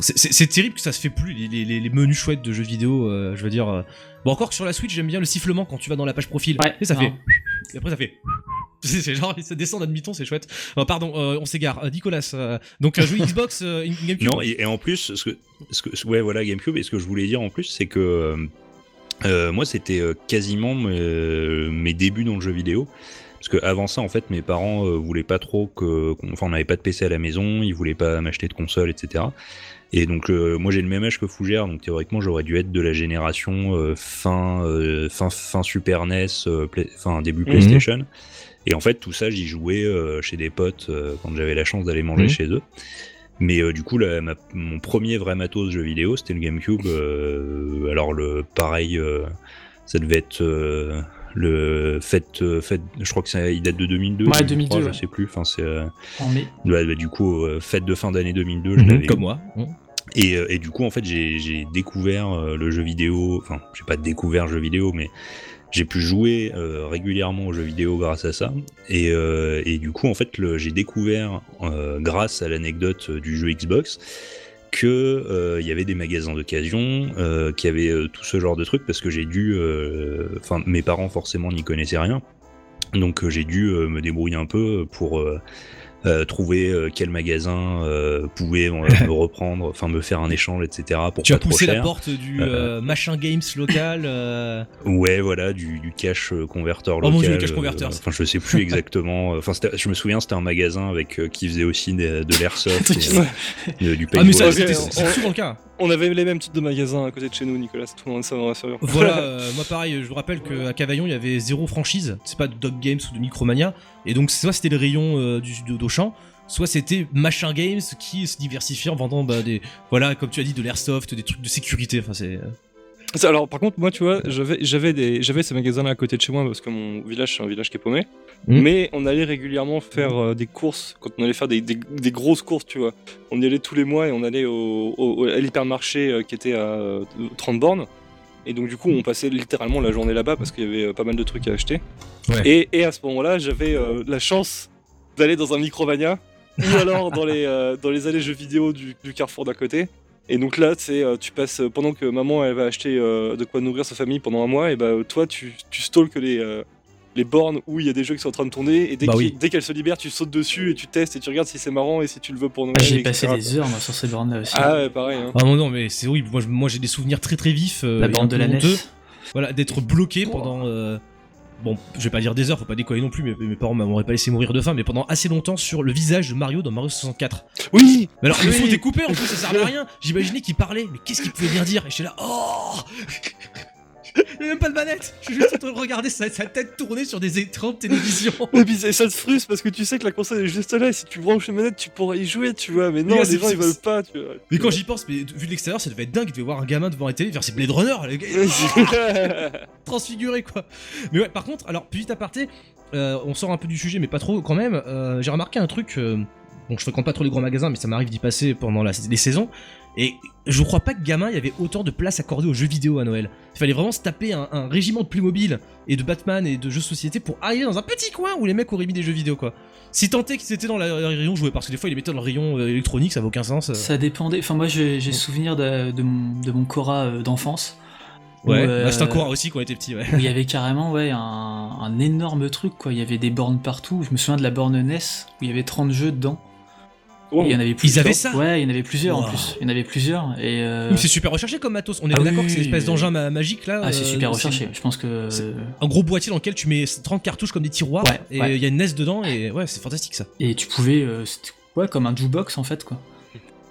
C'est- C'est c'est terrible que ça se fait plus, les, les- les menus chouettes de jeux vidéo, euh, je veux dire. euh. Bon, encore que sur la Switch, j'aime bien le sifflement quand tu vas dans la page profil. Ouais, et ça non. fait. Et après, ça fait. C'est genre, ça descend d'un demi-ton, c'est chouette. Euh, pardon, euh, on s'égare. Euh, Nicolas, euh, donc un jeu Xbox, euh, une GameCube. Non, et, et en plus, ce que, ce que, ouais, voilà, GameCube, et ce que je voulais dire en plus, c'est que moi, c'était quasiment mes, mes débuts dans le jeu vidéo. Parce que avant ça, en fait, mes parents euh, voulaient pas trop que, enfin, on n'avait pas de PC à la maison, ils voulaient pas m'acheter de console, etc. Et donc, euh, moi, j'ai le même âge que Fougère, donc théoriquement, j'aurais dû être de la génération euh, fin, euh, fin, fin Super NES, euh, Play- fin début Mhm. PlayStation. Et en fait, tout ça, j'y jouais euh, chez des potes euh, quand j'avais la chance d'aller manger Mhm. chez eux. Mais euh, du coup, ma- mon premier vrai matos jeu vidéo, c'était le GameCube. alors, le pareil, ça devait être le fête, euh, fête. Je crois que ça, il date de 2002. Ouais, 2003, 2002, Je ouais. sais plus. Enfin, c'est En mai. bah, du coup fête de fin d'année 2002. Je Mhm, l'avais eu. comme moi. Mhm. Et, et du coup, en fait, j'ai j'ai découvert le jeu vidéo. Enfin, j'ai pas découvert le jeu vidéo, mais j'ai pu jouer euh, régulièrement aux jeux vidéo grâce à ça. Et, euh, et du coup, en fait, j'ai découvert, euh, grâce à l'anecdote euh, du jeu Xbox, que euh, il y avait des magasins d'occasion, euh, qui avaient euh, tout ce genre de trucs, parce que j'ai dû, enfin, mes parents forcément n'y connaissaient rien, donc j'ai dû me débrouiller un peu pour euh, trouver euh, quel magasin euh, pouvait me reprendre, enfin me faire un échange, etc. Pour Tu pas as trop poussé la porte du euh, machin games local. euh, Ouais, voilà, du, du cash converteur Oh local. mon Dieu, le cash converter. Enfin, je sais plus exactement. Enfin, je me souviens, c'était un magasin avec euh, qui faisait aussi de, de l'airsoft, et, euh, du Ah, mais ça, c'était souvent le cas. On avait les mêmes types de magasins à côté de chez nous, Nicolas, tout le monde ça m'en rassure. Voilà, euh, moi pareil, je vous rappelle qu'à Cavaillon, il y avait zéro franchise. C'est pas de Dog Games ou de Micromania. Et donc, soit c'était le rayon euh, du, de soit c'était Machin Games qui se diversifie en vendant bah, des. Voilà, comme tu as dit, de l'airsoft, des trucs de sécurité. Enfin, c'est. euh, Alors, par contre, moi, tu vois, j'avais, j'avais, des, j'avais ces magasins-là à côté de chez moi parce que mon village, c'est un village qui est paumé. Mhm. Mais on allait régulièrement faire euh, des courses, quand on allait faire des, des- des grosses courses, tu vois. On y allait tous les mois et on allait au, au- à l'hypermarché euh, qui était à euh, 30 bornes. Et donc, du coup, on passait littéralement la journée là-bas parce qu'il y avait pas mal de trucs à acheter. Ouais. Et, et à ce moment-là, j'avais la chance d'aller dans un Micromania ou alors dans les, euh, dans les allées jeux vidéo du, du carrefour d'à côté. Et donc là, c'est euh, tu passes euh, pendant que maman elle va acheter euh, de quoi nourrir sa famille pendant un mois, et bah toi tu, tu stalks les, euh, les bornes où il y a des jeux qui sont en train de tourner et dès Bah oui. se libèrent, tu sautes dessus et tu testes et tu regardes si c'est marrant et si tu le veux pour Noël. Ah, J'ai passé quoi. des heures moi, sur ces bornes-là aussi. Ah ouais, pareil. Hein. Ah non, non, mais c'est horrible. Moi, j'ai des souvenirs très très vifs. euh, la borne de la NES. Voilà, d'être bloqué pendant. Bon, je vais pas dire des heures, faut pas déconner non plus, mais mes parents m'auraient pas laissé mourir de faim, mais pendant assez longtemps sur le visage de Mario dans Mario 64. Oui Mais alors, le Oui. son était coupé en plus, ça servait à rien. J'imaginais qu'il parlait, mais qu'est-ce qu'il pouvait bien dire? Et j'étais là, oh J'ai même pas de manette, je suis juste en train de regarder sa, sa tête tourner sur des écrans de télévision. Et puis ça, ça te frustre parce que tu sais que la console est juste là et si tu branches les manettes, tu pourrais y jouer, tu vois. Mais non, Mais les c'est- gens ils veulent pas, tu vois. Mais quand j'y pense, mais vu de l'extérieur, ça devait être dingue, devait voir un gamin devant la télé faire ses Blade Runner, le gars, transfiguré quoi. Mais ouais, par contre, alors, petit aparté, euh, on sort un peu du sujet, mais pas trop quand même. euh, J'ai remarqué un truc. euh, bon, je fréquente pas trop les grands magasins, mais ça m'arrive d'y passer pendant la- les saisons. Et je crois pas que gamin, il y avait autant de place accordée aux jeux vidéo à Noël. Il fallait vraiment se taper un, un régiment de Playmobil et de Batman et de jeux de société pour arriver dans un petit coin où les mecs auraient mis des jeux vidéo quoi. Si tant est qu'ils étaient dans la- le rayon joué, parce que des fois ils les mettaient dans le rayon euh, électronique, ça avait aucun sens. euh. Ça dépendait. Enfin, moi, j'ai souvenir de, de mon, de mon Cora euh, d'enfance. Ouais, euh, bah, c'était un courant aussi quand on était petit, ouais. où il y avait carrément ouais, un, un énorme truc, quoi. Il y avait des bornes partout. Je me souviens de la borne NES où il y avait 30 jeux dedans. Oh. Il y en avait plusieurs. avaient ça Ouais, il y en avait plusieurs en plus. Il y en avait plusieurs. Et euh, C'est super recherché comme matos. On est Ah d'accord oui, que c'est l'espèce oui, d'engin ma- magique là. ah, c'est euh, super recherché. Je pense que. c'est- Un gros boîtier dans lequel tu mets 30 cartouches comme des tiroirs Ouais, et il ouais. y a une NES dedans et ouais, c'est fantastique ça. Et tu pouvais. euh, ouais, comme un jukebox en fait, quoi.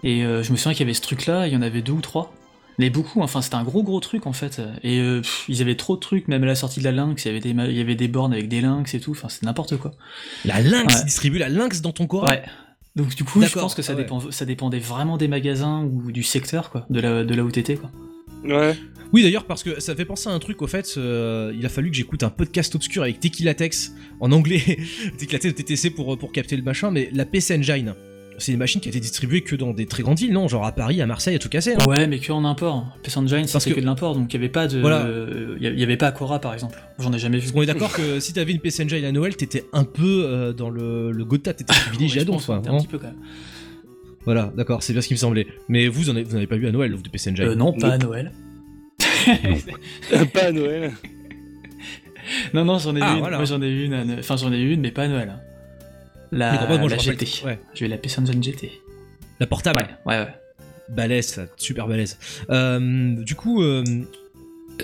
Et euh, je me souviens qu'il y avait ce truc-là, il y en avait deux ou trois. Avait beaucoup, enfin c'était un gros gros truc en fait. Et euh, pff, ils avaient trop de trucs, même à la sortie de la Lynx, il y avait des, il y avait des bornes avec des Lynx et tout, enfin c'est n'importe quoi. La Lynx, Ouais. distribue la Lynx dans ton corps. Ouais. Donc du coup, je pense que ça, ah ouais. dépend, ça dépendait vraiment des magasins ou du secteur, quoi, de la, de là où t'étais, quoi. Ouais. Oui d'ailleurs parce que ça fait penser à un truc au fait, euh, il a fallu que j'écoute un podcast obscur avec Tequilatex en anglais, Tequilatex de TTC pour, pour capter le machin, mais la PC Engine, c'est une machine qui a été distribuée que dans des très grandes villes, non Genre à Paris, à Marseille, à tout casser. hein. Ouais, mais que en import. PS Engine, c'était que- que... de l'import, donc il y avait pas de. Voilà. euh, Il y avait pas Cora par exemple. J'en ai jamais vu. Qu'on est d'accord que si t'avais une PC Engine à Noël, t'étais un peu euh, dans le, le Gotha, t'étais privilégié Ouais, à ouais, un hein. petit peu quand même. Voilà, d'accord, c'est bien ce qui me semblait. Mais vous en avez, vous en avez pas eu à Noël, vous, de PC Engine Euh, non, pas à. Noël. pas à Noël. Non, non, j'en ai Ah, eu une. voilà. Moi, j'en ai une. à Noël. Enfin, j'en ai eu une, mais pas à Noël. La, moi, je GT. ouais. J'ai eu la GT. Portable, Ouais, ouais, ouais. balèze, super balèze. Euh, du coup,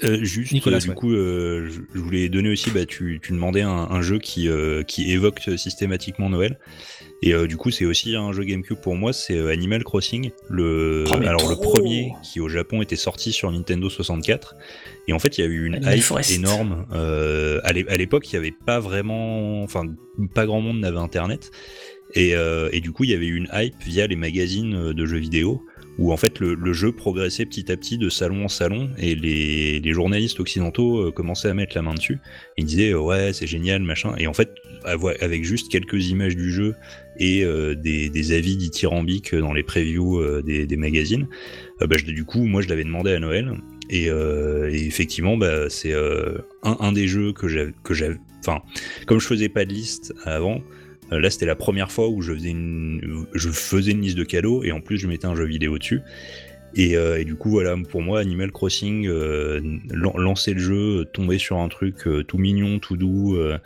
euh, Euh, juste, Nicolas, euh, du ouais. coup, euh, je, je voulais donner aussi, bah, tu, tu demandais un, un jeu qui, euh, qui évoque systématiquement Noël. Et euh, du coup, c'est aussi un jeu GameCube pour moi, c'est euh, Animal Crossing. Le, Oh, alors le premier qui au Japon était sorti sur Nintendo 64. Et en fait, il y a eu une Animal hype Forest. énorme. Euh, à l'é- à l'époque, il y avait pas vraiment, enfin, pas grand monde n'avait Internet. Et, euh, et du coup, il y avait eu une hype via les magazines euh, de jeux vidéo où en fait le, le jeu progressait petit à petit de salon en salon et les, les journalistes occidentaux euh, commençaient à mettre la main dessus. Ils disaient euh, ouais c'est génial machin et en fait avec juste quelques images du jeu et euh, des, des avis dithyrambiques dans les previews euh, des, des magazines, euh, bah, je, du coup moi je l'avais demandé à Noël et, euh, et effectivement bah, c'est un, un des jeux que j'avais enfin comme je faisais pas de liste avant Là, c'était la première fois où je faisais, une, je liste de cadeaux et en plus, je mettais un jeu vidéo dessus. Et, euh, et du coup, voilà, pour moi, Animal Crossing, euh, lan- lancer le jeu, tomber sur un truc euh, tout mignon, tout doux, euh,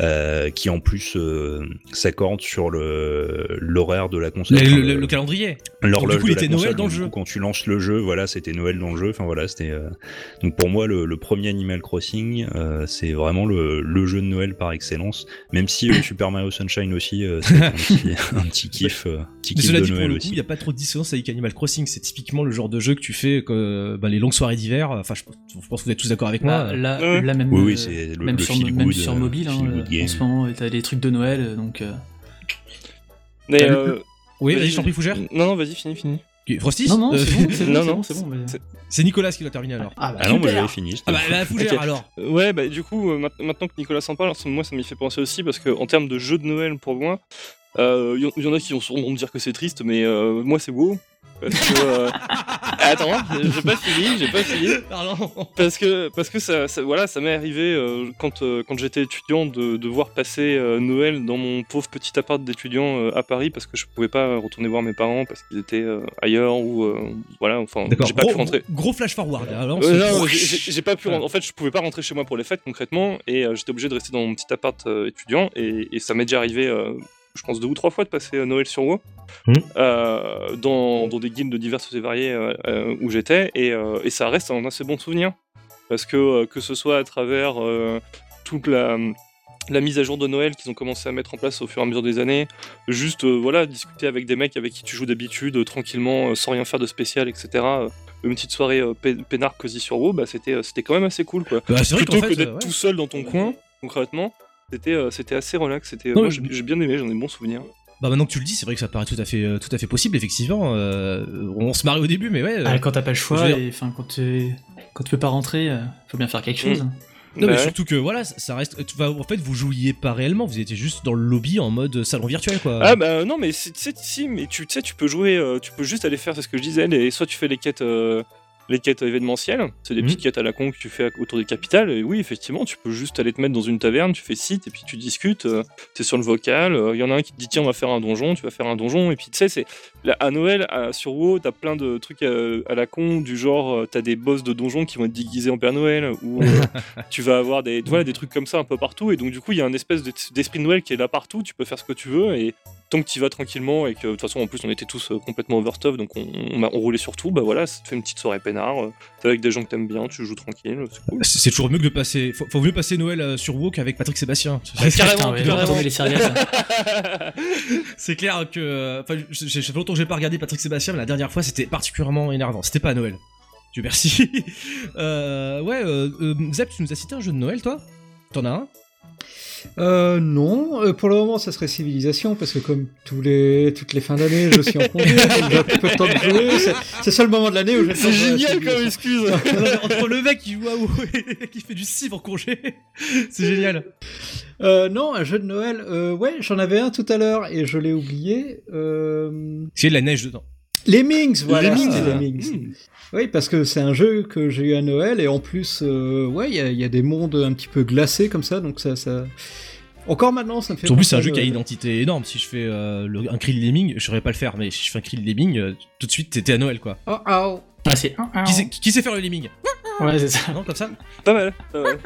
euh, qui en plus euh, s'accorde sur le l'horaire de la console. le, le- le calendrier. L'horloge Du coup, il était Noël dans le jeu. coup, Quand tu lances le jeu, voilà, c'était Noël dans le jeu. Enfin voilà, c'était. euh, Donc pour moi, le, le premier Animal Crossing, euh, c'est vraiment le, le jeu de Noël par excellence. Même si euh, Super Mario Sunshine aussi, euh, c'est un petit, un petit kiff, euh, petit Mais kiff cela de dit, pour le coup, il n'y a pas trop de dissonance avec Animal Crossing. C'est typiquement le genre de jeu que tu fais que, bah, les longues soirées d'hiver. Enfin, je, je pense que vous êtes tous d'accord avec moi. Là, là, Ouais. là, même, Oui, oui, euh, le, même, le sur, feel même good, sur euh, mobile, hein, euh, en ce moment, t'as des trucs de Noël, euh, donc. euh, Mais Bah, euh, oui, vas-y, je t'en prie, Fougère. Non, non, vas-y, finis, finis. Ok, Frosty Non, non, Euh, c'est bon, c'est bon, non, c'est non, bon, c'est bon. mais- c'est- c'est Nicolas qui doit terminer alors. Ah, bah, Ah non, moi j'avais fini. Ah bah la Fougère alors. Euh, Ouais, bah du coup, euh, maintenant que Nicolas s'en parle, moi ça m'y fait penser aussi parce que en termes de jeux de Noël pour moi, il y, en a qui vont sûrement me dire que c'est triste, mais euh, moi c'est WoW. Parce que, euh, Attends, j'ai pas fini, j'ai pas fini. Pardon. Parce que, parce que ça, ça- voilà, ça m'est arrivé euh, quand, euh, quand j'étais étudiant de, de voir passer Noël dans mon pauvre petit appart d'étudiant à Paris parce que je pouvais pas retourner voir mes parents parce qu'ils étaient ailleurs ou voilà, enfin, D'accord. j'ai pas pu Gros, rentrer. gros- flash forward. Alors, c'est- non, j'ai- pas pu. En fait, je pouvais pas rentrer chez moi pour les fêtes concrètement, et j'étais obligé de rester dans mon petit appart étudiant. Et, et ça m'est déjà arrivé, euh, je pense deux ou trois fois de passer euh, Noël sur WoW, Mhm. euh, dans, dans des guildes diverses et variées euh, où j'étais, et, et ça reste un assez bon souvenir, parce que que ce soit à travers toute la la mise à jour de Noël qu'ils ont commencé à mettre en place au fur et à mesure des années, juste voilà discuter avec des mecs avec qui tu joues d'habitude tranquillement sans rien faire de spécial etc une petite soirée euh, peinard cosy sur WoW bah c'était euh, c'était quand même assez cool quoi. Bah, vrai plutôt que d'être euh, ouais. tout seul dans ton coin concrètement c'était euh, c'était assez relax c'était Non, moi mais- j'ai j'ai bien aimé j'en ai bons souvenirs Bah maintenant que tu le dis, c'est vrai que ça paraît tout à fait, euh, tout à fait possible, effectivement. euh, on se marre au début, mais ouais. euh, Ah, quand t'as pas le choix, je veux dire- et enfin quand tu quand tu peux pas rentrer, euh, faut bien faire quelque chose. non, Bah mais ouais. surtout que voilà, ça- ça reste. tu vas- en fait, vous jouiez pas réellement, vous étiez juste dans le lobby en mode salon virtuel, quoi. Ah bah non mais c'est- tu sais si mais tu tu sais tu peux jouer euh, tu peux juste aller faire c'est ce que je disais les, soit tu fais les quêtes euh, les quêtes événementielles c'est des Mhm. petites quêtes à la con que tu fais autour des capitales et oui effectivement tu peux juste aller te mettre dans une taverne tu fais site et puis tu discutes euh, t'es sur le vocal il y en a un qui te dit tiens on va faire un donjon tu vas faire un donjon et puis tu sais c'est à Noël à- sur WoW t'as plein de trucs euh, à, la con du genre euh, t'as des boss de donjon qui vont être déguisés en Père Noël ou euh, tu vas avoir des voilà des trucs comme ça un peu partout et donc du coup il y a un espèce de- d'esprit de Noël qui est là partout tu peux faire ce que tu veux et tant que tu vas tranquillement et que de toute façon en plus on était tous euh, complètement overstuff donc on, on, a- on roulait sur tout bah voilà ça te fait une petite soirée peinard euh, t'es avec des gens que t'aimes bien tu joues tranquille c'est cool C'est toujours mieux que de passer. Faut, faut mieux passer Noël euh, sur WoW qu'avec Patrick Sébastien. Ouais, carrément, Putain, ouais, carrément. céréales. c'est clair que. euh, Enfin, ça fait longtemps que j'ai pas regardé Patrick Sébastien, mais la dernière fois c'était particulièrement énervant. C'était pas à Noël. Dieu merci. euh, ouais, euh, euh, Zep, tu nous as cité un jeu de Noël, toi? T'en as un? Euh, non, euh, pour le moment, ça serait Civilisation, parce que comme tous les, toutes les fins d'année, je suis en congé, j'ai peu de temps de jouer. C'est- le seul moment de l'année où temps c'est génial comme excuse Entre le mec qui joue à WoW et qui fait du civ en congé, c'est génial. Euh, non, un jeu de Noël, euh, ouais, j'en avais un tout à l'heure et je l'ai oublié. Euh... C'est de la neige dedans. Lemmings, voilà, Lemmings, ah. Lemmings. Hmm. Oui, parce que c'est un jeu que j'ai eu à Noël et en plus, euh, ouais, il y, a- il y a des mondes un petit peu glacés comme ça, donc ça, ça... Encore maintenant, ça me fait. En plus, c'est un jeu qui a une identité énorme. Si je fais euh, le- un cri de lemming, je saurais pas le faire, mais si je fais un cri de lemming, euh, tout de suite, t'étais à Noël, quoi. Oh, oh. Ah, c'est. Qui sait, qui sait faire le lemming Ouais, c'est ça. Non, comme ça pas mal pas mal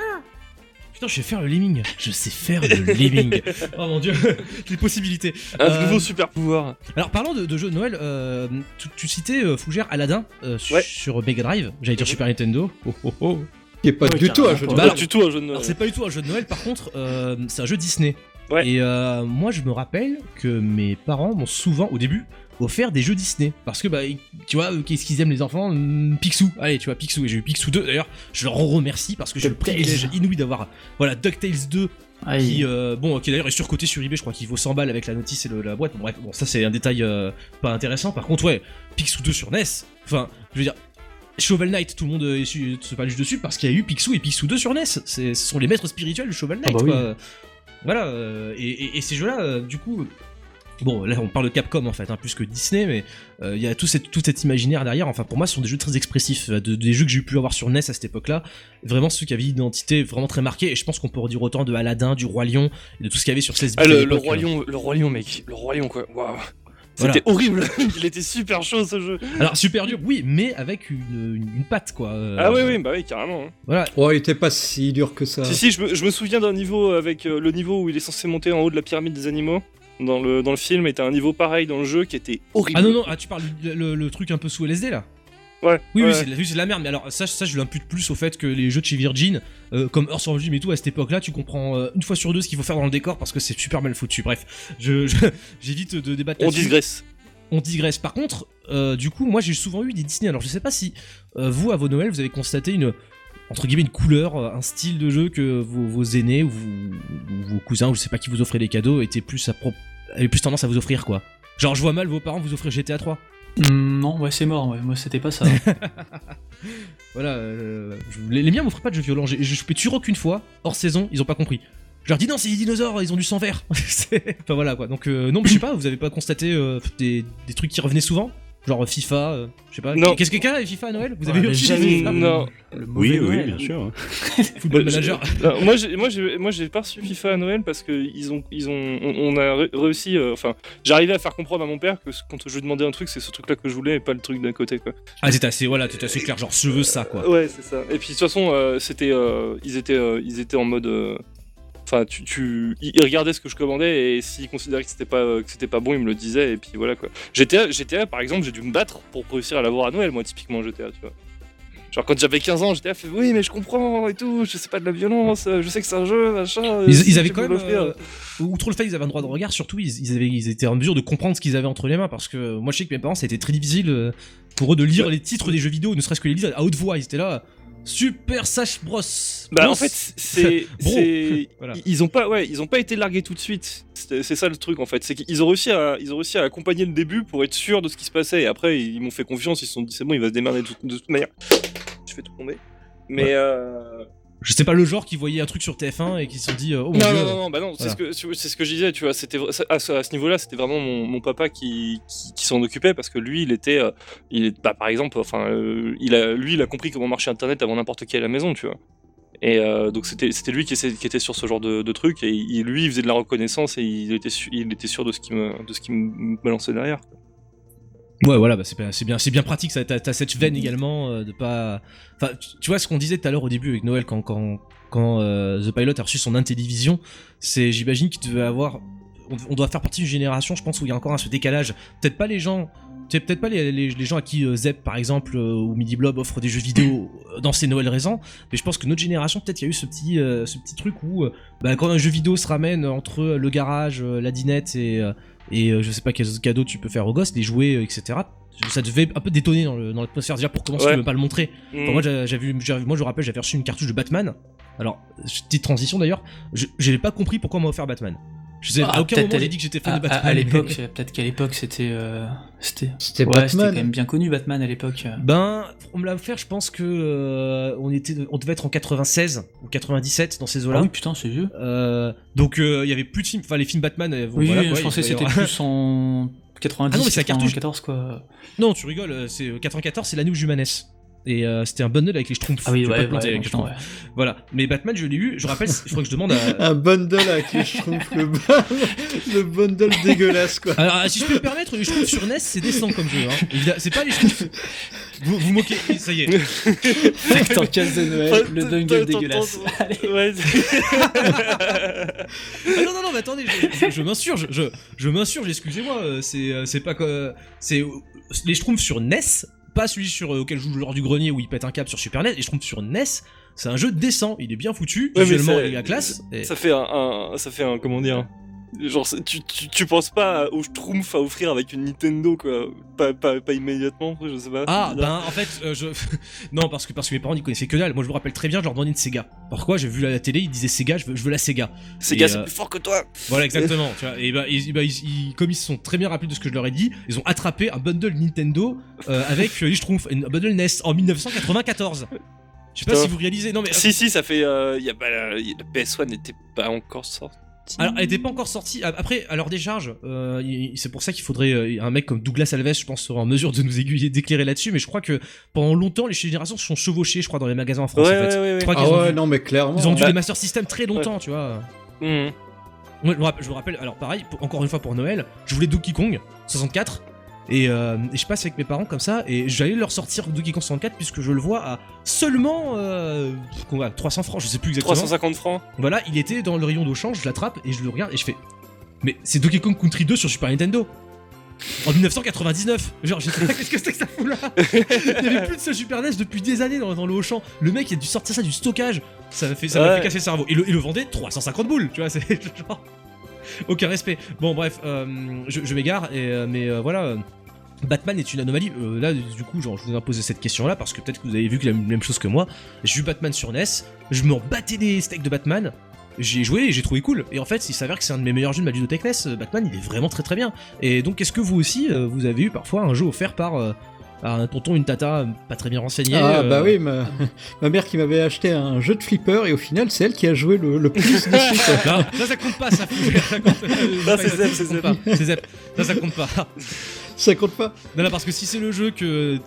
Putain, je sais faire le lemming. Je sais faire le lemming. Oh mon dieu, les possibilités. un Euh, nouveau super pouvoir Alors, parlant de, de jeux de Noël, euh, tu, tu citais euh, Fougère Aladdin euh, Ouais. sur Mega Drive. J'allais dire. Super Nintendo. Oh, oh, oh. Qui est pas Ouais, du tout un jeu de. Bah Noël. du tout un jeu de Noël Alors, c'est pas du tout un jeu de Noël, par contre, euh, c'est un jeu Disney. Ouais. Et euh, moi, je me rappelle que mes parents m'ont souvent, au début, offert des jeux Disney. Parce que, bah, tu vois, euh, qu'est-ce qu'ils aiment les enfants? Hum, Picsou. Allez, tu vois, Picsou. Et j'ai eu Picsou 2. D'ailleurs, je leur remercie parce que j'ai le privilège inouï d'avoir, voilà, DuckTales 2 Ah, qui euh, bon qui d'ailleurs est surcoté sur eBay je crois qu'il vaut 100 balles avec la notice et le- la boîte bon, bref bon ça c'est un détail euh, pas intéressant par contre ouais Picsou 2 sur NES enfin je veux dire Shovel Knight tout le monde est su- se paluche dessus parce qu'il y a eu Picsou et Picsou 2 sur NES C'est- ce sont les maîtres spirituels de Shovel Knight Ah bah quoi. voilà et, et- et ces jeux là du coup Bon, là on parle de Capcom en fait, hein, plus que Disney, mais euh, il y a tout, cette, tout cet imaginaire derrière. Enfin, pour moi, ce sont des jeux très expressifs, euh, de- des jeux que j'ai pu avoir sur NES à cette époque-là. Vraiment ceux qui avaient une identité vraiment très marquée, et je pense qu'on peut redire autant de Aladdin, du Roi Lion, et de tout ce qu'il y avait sur 16 bits. Ah, à le, roi euh. lion le roi lion mec le roi lion quoi waouh Voilà. c'était horrible il était super chaud ce jeu Alors, super dur, oui, mais avec une, une, une patte, quoi. euh, ah oui oui bah oui carrément hein. Voilà. Oh, il était pas si dur que ça. Si, si, je me, je me souviens d'un niveau avec euh, le niveau où il est censé monter en haut de la pyramide des animaux. Dans le, dans le film, et t'as un niveau pareil dans le jeu qui était horrible. Ah non, non, ah, tu parles le, le truc un peu sous LSD là Ouais. Oui, ouais. oui, c'est de la- de merde, mais alors ça, ça je l'impute plus au fait que les jeux de chez Virgin, euh, comme Earth Origin et tout, à cette époque-là, tu comprends euh, une fois sur deux ce qu'il faut faire dans le décor parce que c'est super mal foutu. Bref, je, je- j'évite de débattre On digresse. on digresse. Par contre, euh, du coup, moi j'ai souvent eu des Disney. Alors je sais pas si vous, à vos Noëls, vous avez constaté une entre guillemets une couleur, euh, un style de jeu que vos, vos aînés ou, vos cousins, ou je sais pas qui vous offraient des cadeaux, étaient plus à pro- avaient plus tendance à vous offrir quoi. Genre je vois mal vos parents vous offrir GTA 3. Hmm, non, ouais, c'est mort, ouais. Moi, c'était pas ça. Voilà, euh, je- les, les miens m'offraient pas de jeux violents. J'ai joué Turok une fois, hors saison, ils ont pas compris. Je leur dis non, c'est des dinosaures, ils ont du sang vert. Enfin voilà quoi. Donc euh, non, mais je sais pas, vous avez pas constaté euh, des, des trucs qui revenaient souvent? Genre FIFA, euh, je sais pas. Non. Qu'est-ce que quelqu'un a FIFA à Noël Vous Ouais, avez mais eu aussi jamais- FIFA Non. Le Oui, oui, Noël. bien sûr. Football Bah, Manager. non, moi, j'ai, moi, j'ai, moi, j'ai pas reçu FIFA à Noël parce que ils ont, ils ont, on, on a ré- réussi. euh, Enfin, j'arrivais à faire comprendre à mon père que quand je lui demandais un truc, c'est ce truc-là que je voulais et pas le truc d'un côté, quoi. Ah, c'était assez, voilà, c'était assez clair. Genre, je veux ça, quoi. Ouais, c'est ça. Et puis de toute façon, euh, c'était, euh, ils étaient, euh, ils étaient en mode. Euh, Enfin, tu, tu, ils ils regardaient ce que je commandais et s'ils considéraient que c'était pas, euh, que c'était pas bon, ils me le disaient et puis voilà quoi. GTA, GTA par exemple, j'ai dû me battre pour réussir à l'avoir à Noël, moi typiquement GTA, tu vois. Genre quand j'avais 15 ans, GTA fait oui mais je comprends et tout, je sais pas de la violence, euh, je sais que c'est un jeu, machin. Ils, avaient quand me même, euh, outre le fait qu'ils avaient un droit de regard, surtout ils, ils avaient, ils étaient en mesure de comprendre ce qu'ils avaient entre les mains parce que moi je sais que mes parents c'était très difficile euh, pour eux de lire les titres des jeux vidéo, ne serait-ce que les lire à haute voix. Ils étaient là, Super Sash Bros. Bah Bros. en fait c'est Voilà. ils ont pas ouais ils ont pas été largués tout de suite c'est ça le truc en fait c'est qu'ils ont réussi à ils ont réussi à accompagner le début pour être sûr de ce qui se passait et après ils m'ont fait confiance ils se sont dit c'est bon il va se démerder de, toute- de toute manière je fais tout tomber mais Ouais. euh... je sais pas le genre qui voyait un truc sur TF1 et qui se sont dit euh, oh mon non, dieu. non non non bah non c'est ce que c'est ce que je disais tu vois c'était vra- à ce, à ce niveau là c'était vraiment mon, mon papa qui, qui, qui s'en occupait parce que lui il était euh, il est bah, par exemple enfin euh, il a lui il a compris comment marchait internet avant n'importe qui à la maison tu vois. Et euh, donc c'était c'était lui qui, était sur ce genre de, de truc et il, lui il faisait de la reconnaissance et il était il était sûr de ce qui me de ce qui me balançait derrière Ouais, voilà, bah, c'est bien, c'est bien, pratique. Ça, t'as, cette veine également euh, de pas. Enfin, tu, vois ce qu'on disait tout à l'heure au début avec Noël quand quand quand euh, The Pilot a reçu son Intellivision, c'est, j'imagine qu'il devait avoir. On, on doit faire partie d'une génération, je pense, où il y a encore un ce décalage. Peut-être pas les gens. Peut-être pas les, les, les gens à qui euh, Zep, par exemple, euh, ou Midi Blob offrent des jeux vidéo dans ces Noël récents, mais je pense que notre génération, peut-être, il y a eu ce petit, euh, ce petit truc où, euh, bah, quand un jeu vidéo se ramène entre le garage, euh, la dinette et, euh, et euh, je sais pas quels autres cadeaux tu peux faire aux gosses, les jouets, euh, etc. Ça devait un peu détonner dans le- dans l'atmosphère déjà pour commencer, Ouais. tu veux pas le montrer. Enfin, Mm. moi, j'avais, moi, je rappelle, j'avais reçu une cartouche de Batman. Alors, petite transition d'ailleurs, je j'avais pas compris pourquoi on m'a offert Batman. Je sais, Ah, à aucun moment j'ai dit que j'étais fan À, de Batman. à l'époque, c'est- peut-être qu'à l'époque c'était euh, c'était C'était ouais, c'était Batman. quand même bien connu Batman à l'époque. Ben, on me l'a offert, je pense que euh, on était, on devait être en 96 ou 97 dans ces Ah eaux-là. oui putain c'est vieux. Euh, donc euh, il y avait plus de films, enfin les films Batman. euh, Oui, voilà, oui, quoi, je pensais que c'était avoir- plus en 90, Ah non, mais c'est la cartouche. 94 quoi. Non, tu rigoles, euh, c'est euh, 94, c'est l'année où Jumanes. Et euh, c'était un bundle avec les Schtroumpfs. Ah oui, Je ouais, ouais, avec Schtroumpfs. Voilà. Mais Batman, je l'ai eu. Je rappelle, il faudrait que je demande à. Un bundle avec les schtroumpfs, le, le bundle dégueulasse quoi. Alors, si je peux me permettre, les Schtroumpfs sur NES, c'est décent comme jeu. Hein. C'est pas les Schtroumpfs. Vous vous moquez, ça y est. Factor casse de Noël, le t'entends- dégueulasse. Allez. ouais Ah non, non, non, mais attendez, je, je, je m'insurge, je, je m'insurge, excusez-moi, euh, c'est, euh, c'est pas que. C'est les Schtroumpfs sur NES, pas celui sur, euh, auquel je joue lors du grenier où il pète un câble sur Super NES, les Schtroumpfs sur NES, c'est un jeu décent, il est bien foutu, Ouais, visuellement il est la classe. et- ça fait un, un- ça fait un comment dire genre tu, tu, tu penses pas au Schtroumpf à offrir avec une Nintendo quoi pas, pas, pas immédiatement je sais pas Ah, ben en fait, euh, je. non, parce que, parce que mes parents ils connaissaient que dalle. Moi je me rappelle très bien, je leur demandais une Sega. Pourquoi J'ai vu à la télé, ils disaient Sega, je veux, je veux la Sega. Et, c'est euh, plus fort que toi Voilà, exactement. tu vois, et bah, ils- bah, ils- ils- comme ils se sont très bien rappelés de ce que je leur ai dit, ils ont attrapé un bundle Nintendo euh, avec euh, les Schtroumpfs, un bundle NES en 1994. Je sais pas si vous réalisez. Non mais. si si ça fait euh, y a, bah, la, la PS1 n'était pas encore sortie Alors, elle était pas encore sortie. Après, à leur décharge, euh, c'est pour ça qu'il faudrait euh, un mec comme Douglas Alves, je pense, sera en mesure de nous aiguiller, d'éclairer là-dessus. Mais je crois que pendant longtemps, les générations se sont chevauchées, je crois, dans les magasins en France. ouais, en fait. ouais, ouais, Je crois Ah ouais, dû- non mais clairement. ils ont dû Bah- les Master System très longtemps, tu vois. Ouais, je, me rappelle, je me rappelle, alors pareil, pour- encore une fois pour Noël, je voulais Donkey Kong 64. Et, euh, et je passe avec mes parents comme ça, et j'allais leur sortir Donkey Kong 64 puisque je le vois à seulement euh, combien, 300 francs, je sais plus exactement. 350 francs Voilà, il était dans le rayon d'Auchan, je l'attrape et je le regarde et je fais Mais c'est Donkey Kong Country 2 sur Super Nintendo En 1999 Genre, j'étais là, qu'est-ce que c'est que ça fout là? Il y avait plus de ce Super NES depuis des années dans, dans le Auchan. Le mec, il a dû sortir ça du stockage. Ça m'a fait, ça m'a Ouais. fait casser le cerveau. Et le, et le vendait 350 boules, tu vois, c'est genre. Aucun respect. Bon, bref, euh, je, je m'égare, et, euh, mais euh, voilà. Batman est une anomalie. Euh, là, du coup, genre, je vous ai posé cette question-là parce que peut-être que vous avez vu que la même chose que moi. J'ai eu Batman sur NES, je m'en battais des steaks de Batman. J'ai joué et j'ai trouvé cool. Et en fait, il s'avère que c'est un de mes meilleurs jeux de ma ludothèque NES. Euh, Batman, il est vraiment très très bien. Et donc, est-ce que vous aussi, euh, vous avez eu parfois un jeu offert par euh, un tonton, une tata pas très bien renseigné Ah euh, bah oui, ma, ma mère qui m'avait acheté un jeu de flipper et au final c'est elle qui a joué le, le plus. Non, ça, ça compte pas, ça. ça compte, Non, c'est Zep. C'est Zep. Ça, ça compte pas. Ça compte pas. Non, non, parce que si c'est le jeu que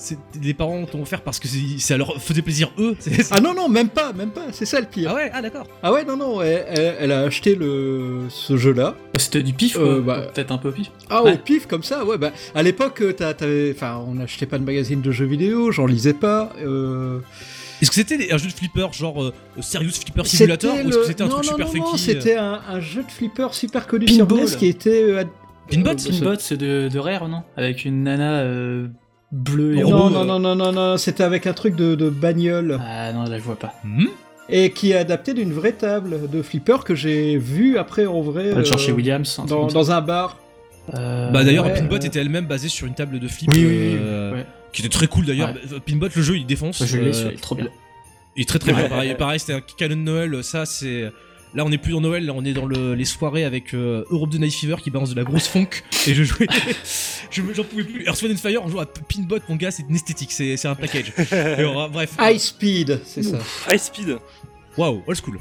les parents t'ont offert parce que c'est- ça leur faisait plaisir eux. Ah non, non, même pas, même pas. C'est ça le pire. Ah ouais, ah d'accord. Ah ouais, non, non, elle, elle- elle a acheté le, ce jeu-là. C'était du pif. Euh, bah. Peut-être un peu pif. Ah, Ouais. au pif, comme ça, ouais, bah, à l'époque, euh, t'as- t'avais, enfin, on n'achetait pas de magazine de jeux vidéo, j'en lisais pas, euh... Est-ce que c'était un jeu de flipper genre euh, Serious Flipper Simulator ou est-ce que c'était un non, truc non, super non, funky non, c'était un, un jeu de flipper super connu Pinball. sur NES qui était... euh, Pinball, euh, Pinbot, c'est de, de Rare, non? Avec une nana euh, bleue et Non, Non, rouge. non, non, non, non, non, c'était avec un truc de, de bagnole. Ah non, là, je vois pas. hmm? Et qui est adapté d'une vraie table de flipper que j'ai vu après en vrai... On va le euh, chercher Williams. dans, un bar. Euh, Bah d'ailleurs, ouais, Pinbot était elle-même basée sur une table de flip Oui, oui, oui, euh, ouais. qui était très cool d'ailleurs. Ouais. Bah, Pinbot, le jeu, il défonce. Je l'ai, euh, il est trop bien. Il est très très bien. Ouais. Pareil, pareil c'était un canon de Noël. Ça, c'est. Là, on est plus dans Noël, là, on est dans le- les soirées avec euh, Europe de Night Fever qui balance de la grosse funk. et je jouais. je J'en pouvais plus. Earth, Wind and Fire, on joue à Pinbot, mon gars, c'est une esthétique, c'est un package. Et on- bref. High Speed, c'est ça. High Speed. Waouh, old school.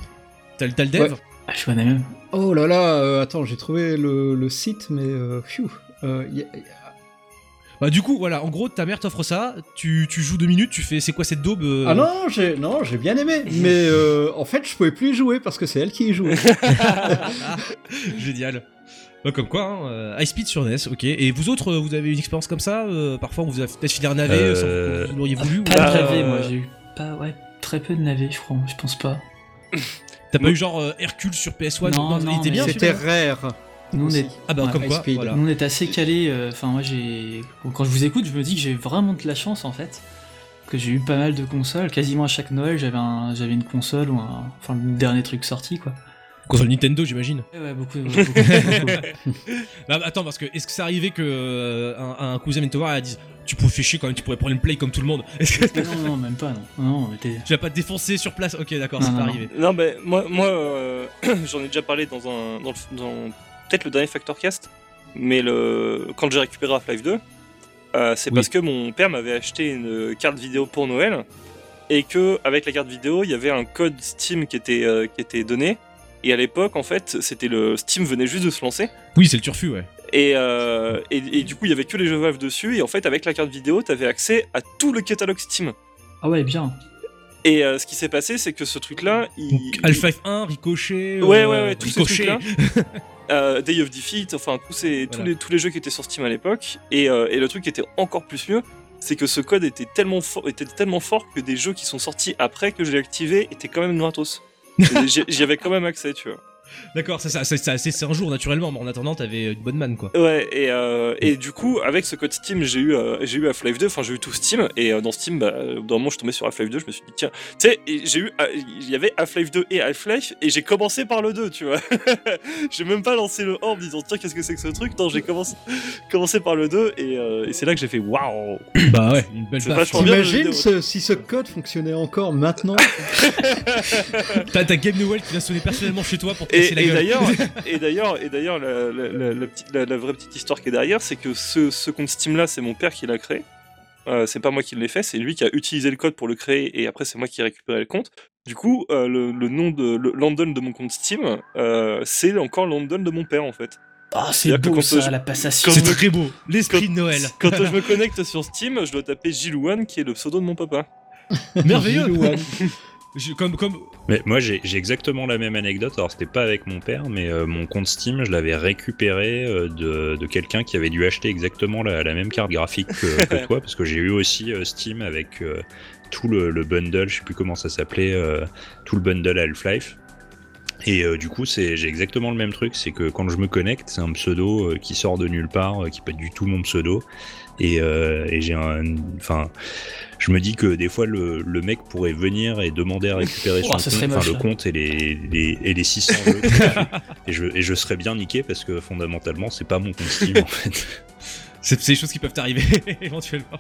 T'as le t'as le dev Ouais. Ah, je connais même. Oh là là, euh, attends, j'ai trouvé le, le site, mais... Euh, phew, euh, y a- Bah, du coup, voilà, en gros, ta mère t'offre ça, tu, tu joues deux minutes, tu fais c'est quoi cette daube euh Ah non, j'ai non, j'ai bien aimé, mais euh, en fait, je pouvais plus y jouer parce que c'est elle qui y jouait. Génial. Bah, comme quoi, hein, euh, High Speed sur NES, ok. Et vous autres, euh, vous avez une expérience comme ça euh, Parfois, on vous a peut-être filé un navet Euh, sans que vous l'auriez voulu ou- Pas de navet, moi, j'ai eu. Pas, ouais, très peu de navets, je crois. Je pense pas. T'as pas eu genre euh, Hercule sur PS1 Non, il non, était bien mais C'était rare. Nous, on est, Ah bah Ouais, comme High quoi, Speed. voilà. nous, on est assez calés. euh, Enfin, moi, j'ai. Quand je vous écoute, je me dis que j'ai vraiment de la chance, en fait. Que j'ai eu pas mal de consoles. Quasiment à chaque Noël, j'avais un... j'avais une console ou un. Enfin, le dernier truc sorti, quoi. Console Nintendo, j'imagine. Ouais, ouais, beaucoup. beaucoup, beaucoup. Bah, attends, parce que est-ce que ça arrivait que euh, un, un cousin vienne te voir et dise Tu pourrais faire chier quand même, tu pourrais prendre une play comme tout le monde? Que non, non, même pas, non. Non, mais t'es. tu vas pas te défoncer sur place? Ok, d'accord, c'est pas non. arrivé. Non, mais moi, moi euh, j'en ai déjà parlé dans un. Dans, le- dans peut-être le dernier Factor Cast, mais le, quand j'ai récupéré Half-Life 2, euh, c'est Oui. parce que mon père m'avait acheté une carte vidéo pour Noël et que avec la carte vidéo, il y avait un code Steam qui était, euh, qui était donné. Et à l'époque, en fait, c'était le Steam venait juste de se lancer. Oui, c'est le turfu, ouais. Et, euh, et, et du coup, il y avait que les jeux Valve dessus. Et en fait, avec la carte vidéo, t'avais accès à tout le catalogue Steam. Ah ouais, bien. Et euh, ce qui s'est passé, c'est que ce truc-là, il... Half-Life 1, Ricochet. Ouais, euh, ouais, ouais, tous ces Ricochet. Euh, Day of Defeat, enfin tous, ces, tous, les, tous les jeux qui étaient sur Steam à l'époque. Et, euh, et le truc qui était encore plus mieux, c'est que ce code était tellement, fort, était tellement fort que des jeux qui sont sortis après que je l'ai activé étaient quand même gratos. J'y avais quand même accès, tu vois. D'accord, c'est ça, c'est ça, c'est un jour naturellement, mais en attendant, t'avais une bonne manne quoi. Ouais, et, euh, et du coup, avec ce code Steam, j'ai eu, euh, j'ai eu Half-Life 2, enfin j'ai eu tout Steam, et euh, dans Steam, bah, dans un moment, je suis tombé sur Half-Life 2, je me suis dit, tiens, tu sais, j'ai eu, euh, il y avait Half-Life 2 et Half-Life, et j'ai commencé par le 2, tu vois. j'ai même pas lancé le 1 en me disant, tiens, qu'est-ce que c'est que ce truc? Non, j'ai commencé, commencé par le 2, et, euh, et c'est là que j'ai fait, waouh bah ouais, une belle le T'imagines si ce code fonctionnait encore maintenant? T'as ta Game Noël qui vient sonner personnellement chez toi pour te Et, d'ailleurs, et d'ailleurs, et d'ailleurs, la, la- la- la petite- la- la vraie petite histoire qui est derrière, c'est que ce, ce compte Steam là, c'est mon père qui l'a créé. Euh, c'est pas moi qui l'ai fait, c'est lui qui a utilisé le code pour le créer et après c'est moi qui ai récupéré le compte. Du coup, euh, le, le nom de le London de mon compte Steam, euh, c'est encore London de mon père en fait. Ah, c'est beau ça, je- la passation. c'est très beau, l'esprit de Noël. Quand je me connecte sur Steam, je dois taper Gilouane qui est le pseudo de mon papa. Merveilleux. Je- comme, comme... Mais moi j'ai exactement la même anecdote, alors c'était pas avec mon père, mais euh, mon compte Steam, je l'avais récupéré euh, de, de quelqu'un qui avait dû acheter exactement la, la même carte graphique que, que toi, parce que j'ai eu aussi euh, Steam avec euh, tout le, le bundle, je sais plus comment ça s'appelait, euh, tout le bundle Half-Life. Et euh, du coup, c'est j'ai exactement le même truc, c'est que quand je me connecte, c'est un pseudo euh, qui sort de nulle part, euh, qui est pas du tout mon pseudo. Et, euh, et j'ai un, enfin, je me dis que des fois le, le mec pourrait venir et demander à récupérer son Oh, compte, moche, le ça. compte et les, les, et les 600 jeux. et, je, et je serais bien niqué parce que fondamentalement, c'est pas mon compte Steam en fait. C'est c'est des choses qui peuvent t'arriver éventuellement.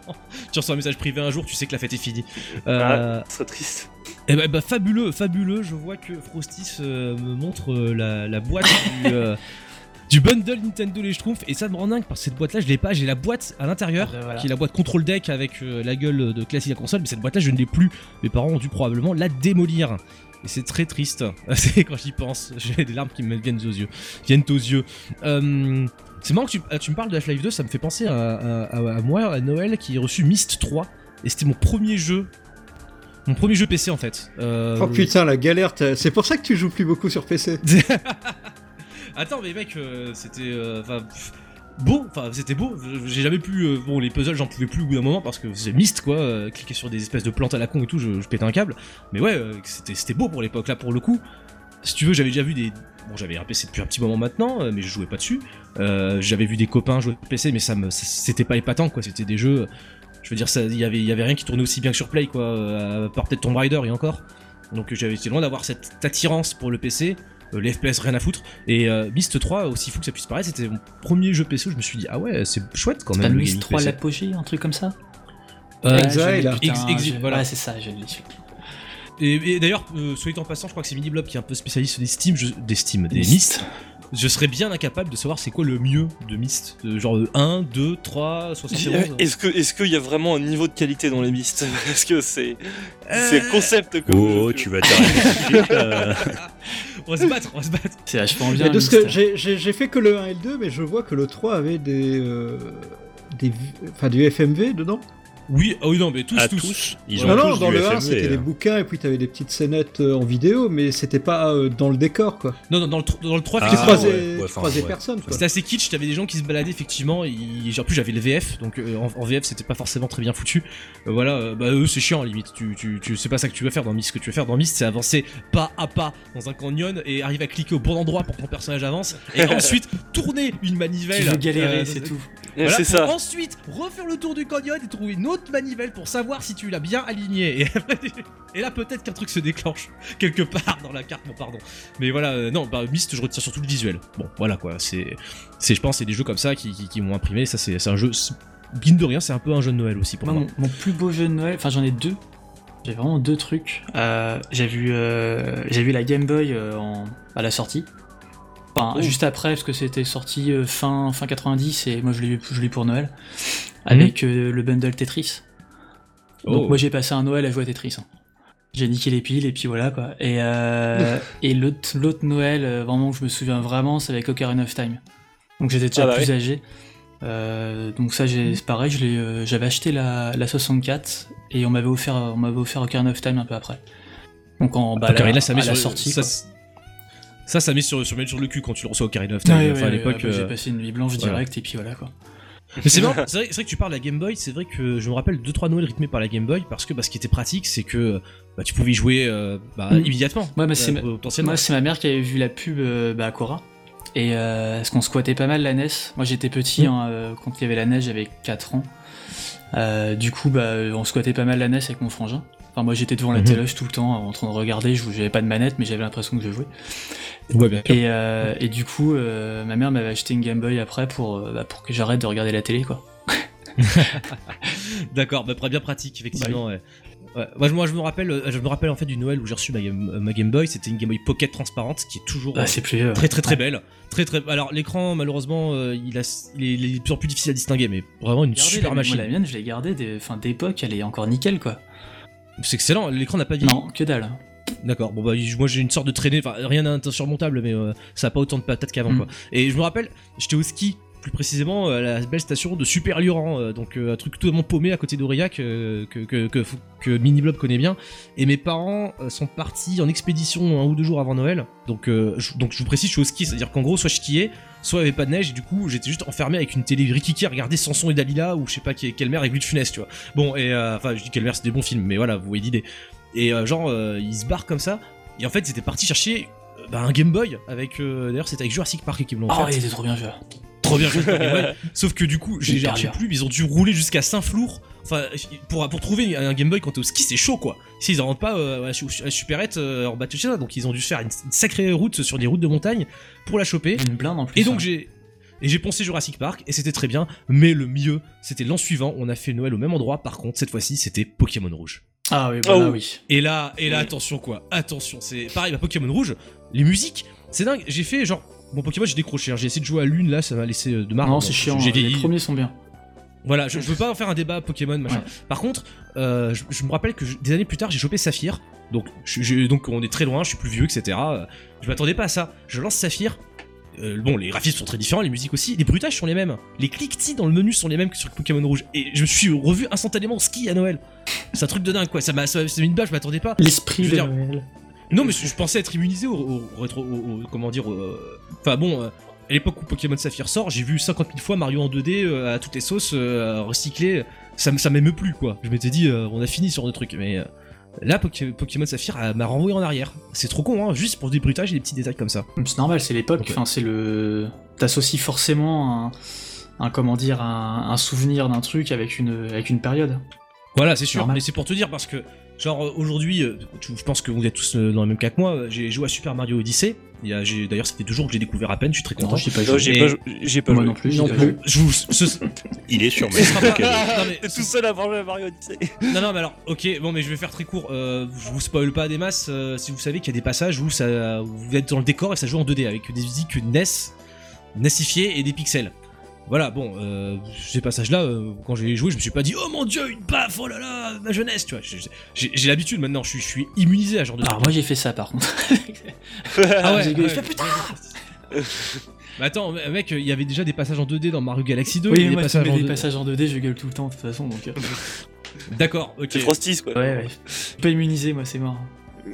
Tu reçois un message privé un jour, tu sais que la fête est finie. Euh, Ah, ce serait triste. Eh ben, bah, fabuleux, fabuleux. Je vois que Frostis euh, me montre euh, la, la boîte du, euh, du bundle Nintendo les Schtroumpfs et ça me rend dingue parce que cette boîte là je l'ai pas, j'ai la boîte à l'intérieur Ah, voilà. qui est la boîte contrôle deck avec la gueule de classique à console mais cette boîte là je ne l'ai plus. Mes parents ont dû probablement la démolir. Et c'est très triste. C'est quand j'y pense, j'ai des larmes qui me viennent aux yeux. Viennent aux yeux. C'est marrant que tu, ah, tu me parles de Half-Life 2, ça me fait penser à, à- à- à moi, à Noël, qui ai reçu Myst 3. Et c'était mon premier jeu. Mon premier jeu PC en fait. Euh, Oh putain, la galère, c'est pour ça que tu joues plus beaucoup sur PC. Attends, mais mec, euh, c'était. euh, Enfin. beau, enfin c'était beau, j'ai jamais pu. euh, bon, les puzzles j'en pouvais plus au bout d'un moment parce que c'est mist quoi, euh, cliquer sur des espèces de plantes à la con et tout, je, je pétais un câble. Mais ouais, euh, c'était beau pour l'époque là pour le coup. Si tu veux, j'avais déjà vu des. Bon, j'avais un PC depuis un petit moment maintenant, mais je jouais pas dessus. J'avais vu des copains jouer PC, mais ça me. C'était pas épatant quoi, c'était des jeux. Je veux dire, ça- il y avait, il y avait rien qui tournait aussi bien que sur Play quoi, euh, à part peut-être Tomb Raider et encore. Donc j'avais été loin d'avoir cette attirance pour le PC. Euh, les FPS rien à foutre et euh, Myst 3 aussi fou que ça puisse paraître c'était mon premier jeu PC où je me suis dit ah ouais c'est chouette quand même pas le Myst gaming 3 PC. l'apogée, un truc comme ça? Euh, Exile, Exile, je- voilà. Ouais, c'est ça, je l'ai su. et, et d'ailleurs euh, soit dit en passant je crois que c'est Miniblob qui est un peu spécialiste des Steam je- des Steam des Myst. Je serais bien incapable de savoir c'est quoi le mieux de Myst Euh, genre euh, 1 2 3 71 Est-ce que est-ce qu'il y a vraiment un niveau de qualité dans les Myst Est-ce que c'est Euh, c'est concept que Oh, tu vas t'arrêter de là. on va se battre on va se battre C'est vachement bien. De ce que j'ai fait que le 1 et le 2, mais je vois que le 3 avait des. euh, des enfin, du FMV dedans. Oui ah oui non mais tous À tous, tous, ils non, ont non, tous dans du le 1, FMV, c'était des hein. bouquins et puis t'avais des petites scénettes euh, en vidéo, mais c'était pas euh, dans le décor, quoi. non non dans le, dans le 3 Ah, tu croisais, ouais, ouais, tu enfin, croisais ouais. personne. C'était assez kitsch, t'avais des gens qui se baladaient effectivement, ils... en plus j'avais le VF, donc euh, en, en VF c'était pas forcément très bien foutu. Euh, voilà, euh, bah eux c'est chiant limite, tu, tu, tu, c'est pas ça que tu veux faire dans Myst, ce que tu veux faire dans Myst c'est avancer pas à pas dans un canyon et arriver à cliquer au bon endroit pour que ton personnage avance, et ensuite tourner une manivelle. Tu veux galérer, euh, c'est tout. voilà, c'est ça. Ensuite, refaire le tour du canyon et trouver une autre manivelle pour savoir si tu l'as bien aligné. Et, là, peut-être qu'un truc se déclenche quelque part dans la carte. Bon, pardon. Mais voilà, euh, non, bah, Myst, je retiens surtout le visuel. Bon, voilà quoi. C'est, c'est, je pense, c'est des jeux comme ça qui, qui, qui m'ont imprimé. Ça, c'est, c'est un jeu. Mine de rien, c'est un peu un jeu de Noël aussi pour Moi, moi. mon, mon plus beau jeu de Noël, enfin j'en ai deux. J'ai vraiment deux trucs. Euh, j'ai vu, euh, j'ai vu la Game Boy euh, en- à la sortie. Enfin, Oh. juste après, parce que c'était sorti euh, fin, fin 90 et moi je l'ai eu, je l'ai eu pour Noël. Avec euh, le bundle Tetris. Donc Oh. moi j'ai passé un Noël à jouer à Tetris. hein. J'ai niqué les piles et puis voilà quoi. Et, euh, et l'autre, l'autre Noël, vraiment, je me souviens vraiment, c'est avec Ocarina of Time. Donc j'étais déjà Ah bah plus oui. âgé. Euh, donc ça, j'ai, c'est pareil, je l'ai, j'avais acheté la, la 64 et on m'avait offert, on m'avait offert Ocarina of Time un peu après. Donc en bah, Ocarina, la, ça met à la sur, sortie. ça, quoi. c'est- ça, ça met sur, sur, sur le cul quand tu le reçois au Ocarina of Time. Ouais, enfin, ouais, à l'époque. euh, J'ai passé une nuit blanche voilà. direct et puis voilà quoi. Mais c'est vrai, c'est vrai que tu parles de la Game Boy, c'est vrai que je me rappelle 2-3 Noël rythmés par la Game Boy parce que bah, ce qui était pratique, c'est que bah, tu pouvais y jouer euh, bah, Mm. immédiatement. Ouais, bah, c'est euh, ma-. Moi, c'est ma mère qui avait vu la pub euh, bah, à Cora. Et euh, parce qu'on squattait pas mal la NES. Moi, j'étais petit Mm. hein, quand il y avait la NES, j'avais 4 ans. Du coup, bah, on squattait pas mal la NES avec mon frangin. Enfin, moi, j'étais devant la Mhm. téloche tout le temps en train de regarder. Je j'avais pas de manette, mais j'avais l'impression que je jouais. Ouais, bien sûr. Et, euh, et du coup, euh, ma mère m'avait acheté une Game Boy après pour, euh, bah, pour que j'arrête de regarder la télé, quoi. D'accord, bah, bien pratique, effectivement. ouais. Ouais. Moi, je, moi, je me rappelle, je me rappelle en fait du Noël où j'ai reçu ma Game, ma Game Boy. C'était une Game Boy Pocket transparente qui est toujours Ah, plus. très très très belle. Très très. Alors l'écran, malheureusement, il, a, il, est, il est de plus en plus difficile à distinguer, mais vraiment une Regardez, super la, machine. Moi, la mienne, je l'ai gardée d'époque, elle est encore nickel, quoi. C'est excellent. L'écran n'a pas vieilli. Non, que dalle. D'accord, bon bah moi j'ai une sorte de traînée, enfin rien d'insurmontable, mais euh, ça a pas autant de patates qu'avant Mm. quoi. Et je me rappelle, j'étais au ski, plus précisément à la belle station de Super Luran, euh, donc euh, un truc totalement paumé à côté d'Aurillac euh, que, que, que, que Miniblob connaît bien. Et mes parents euh, sont partis en expédition un ou deux jours avant Noël, donc, euh, je, donc je vous précise, je suis au ski, c'est-à-dire qu'en gros, soit je skiais, soit il y avait pas de neige, et du coup j'étais juste enfermé avec une télé Rikiki à regarder Samson et Dalila, ou je sais pas qui- quelle mère avec Louis de Funès, tu vois. Bon, et euh, enfin je dis quelle mère, c'est des bons films, mais voilà, vous voyez l'idée. Et euh, genre, euh, ils se barrent comme ça. Et en fait, ils étaient partis chercher bah, un Game Boy avec. euh, D'ailleurs, c'était avec Jurassic Park qui me l'ont Oh, fait. il était trop bien joué. Trop bien. Sauf que du coup, j'ai dur. plus, ils ont dû rouler jusqu'à Saint-Flour. Enfin, pour, pour trouver un Game Boy quand t'es au ski, c'est chaud quoi. Si ils en rentrent pas euh, à à Superette euh, en bas de chez ça, donc ils ont dû faire une, une sacrée route sur des routes de montagne pour la choper. Une blinde en plus. Et donc hein. j'ai et j'ai poncé Jurassic Park et c'était très bien, mais le mieux c'était l'an suivant, on a fait Noël au même endroit. Par contre, cette fois-ci, c'était Pokémon Rouge. Ah oui, Oh. oui. Et là, et là, attention quoi, attention, c'est pareil, bah, Pokémon Rouge, les musiques, c'est dingue. J'ai fait genre bon Pokémon j'ai décroché. hein. J'ai essayé de jouer à l'une là, ça m'a laissé euh, de marre. non, c'est chiant. J'ai Les premiers sont bien. Voilà, je, je veux pas en faire un débat Pokémon machin. Ouais. Par contre, euh, je, je me rappelle que je- des années plus tard, j'ai chopé Saphir. Donc, donc on est très loin, je suis plus vieux, etc. Euh, Je m'attendais pas à ça. Je lance Saphir. Euh, bon, les graphismes sont très différents, les musiques aussi, les bruitages sont les mêmes. Les cliquetis dans le menu sont les mêmes que sur Pokémon Rouge. Et je me suis revu instantanément au ski à Noël. C'est un truc de dingue, quoi. Ça m'a mis une bâche, je m'attendais pas. L'esprit de Noël. Non, mais je, pensais être immunisé au, au- au rétro. au- au- comment dire. au- Enfin bon, euh, à l'époque où Pokémon Saphir sort, j'ai vu 50 000 fois Mario en 2D euh, à toutes les sauces, euh, recyclé. Ça, me- ça m'émeut plus, quoi. Je m'étais dit, euh, on a fini sur le truc. Mais euh, là, Poké- Pokémon Saphir euh, m'a renvoyé en arrière. C'est trop con, hein, juste pour des bruitages et des petits détails comme ça. C'est normal, c'est l'époque. Ok. Enfin, c'est le. T'associes forcément un, un comment dire un, un souvenir d'un truc avec une avec une période. Voilà, c'est sûr, Normal. mais c'est pour te dire parce que, genre, euh, aujourd'hui, euh, je pense que vous êtes tous euh, dans le même cas que moi. J'ai joué à Super Mario Odyssey. D'ailleurs, ça fait deux jours que j'ai découvert à peine, je suis très content. J'ai pas joué. j'ai pas, joué. non plus. j'ai Non pas plus. joué. Je vous. ce- Il est sur T'es tout seul à manger à Mario Odyssey. Non, non, mais alors, ok, bon, mais je vais faire très court. Euh, je vous spoil pas des masses. euh, si vous savez qu'il y a des passages où ça, où vous êtes dans le décor et ça joue en 2D avec des musiques NES, NESifiées et des pixels. Voilà, bon, euh, ces passages-là, euh, quand j'ai joué, je me suis pas dit, oh mon dieu, une baffe, oh là là, ma jeunesse, tu vois. j'ai- l'habitude maintenant, je suis, je suis immunisé à ce genre de Alors truc. moi j'ai fait ça par contre. Ah ouais, j'ai gueulé, ouais. je fais, putain Mais attends, mec, il y avait déjà des passages en 2D dans Mario Galaxy 2. il y Oui, des moi tu passages mets en des 2D. passages en 2D, je gueule tout le temps de toute façon donc. euh, D'accord, ok. C'est Frosties quoi. Ouais, ouais. Je suis pas immunisé, moi c'est mort.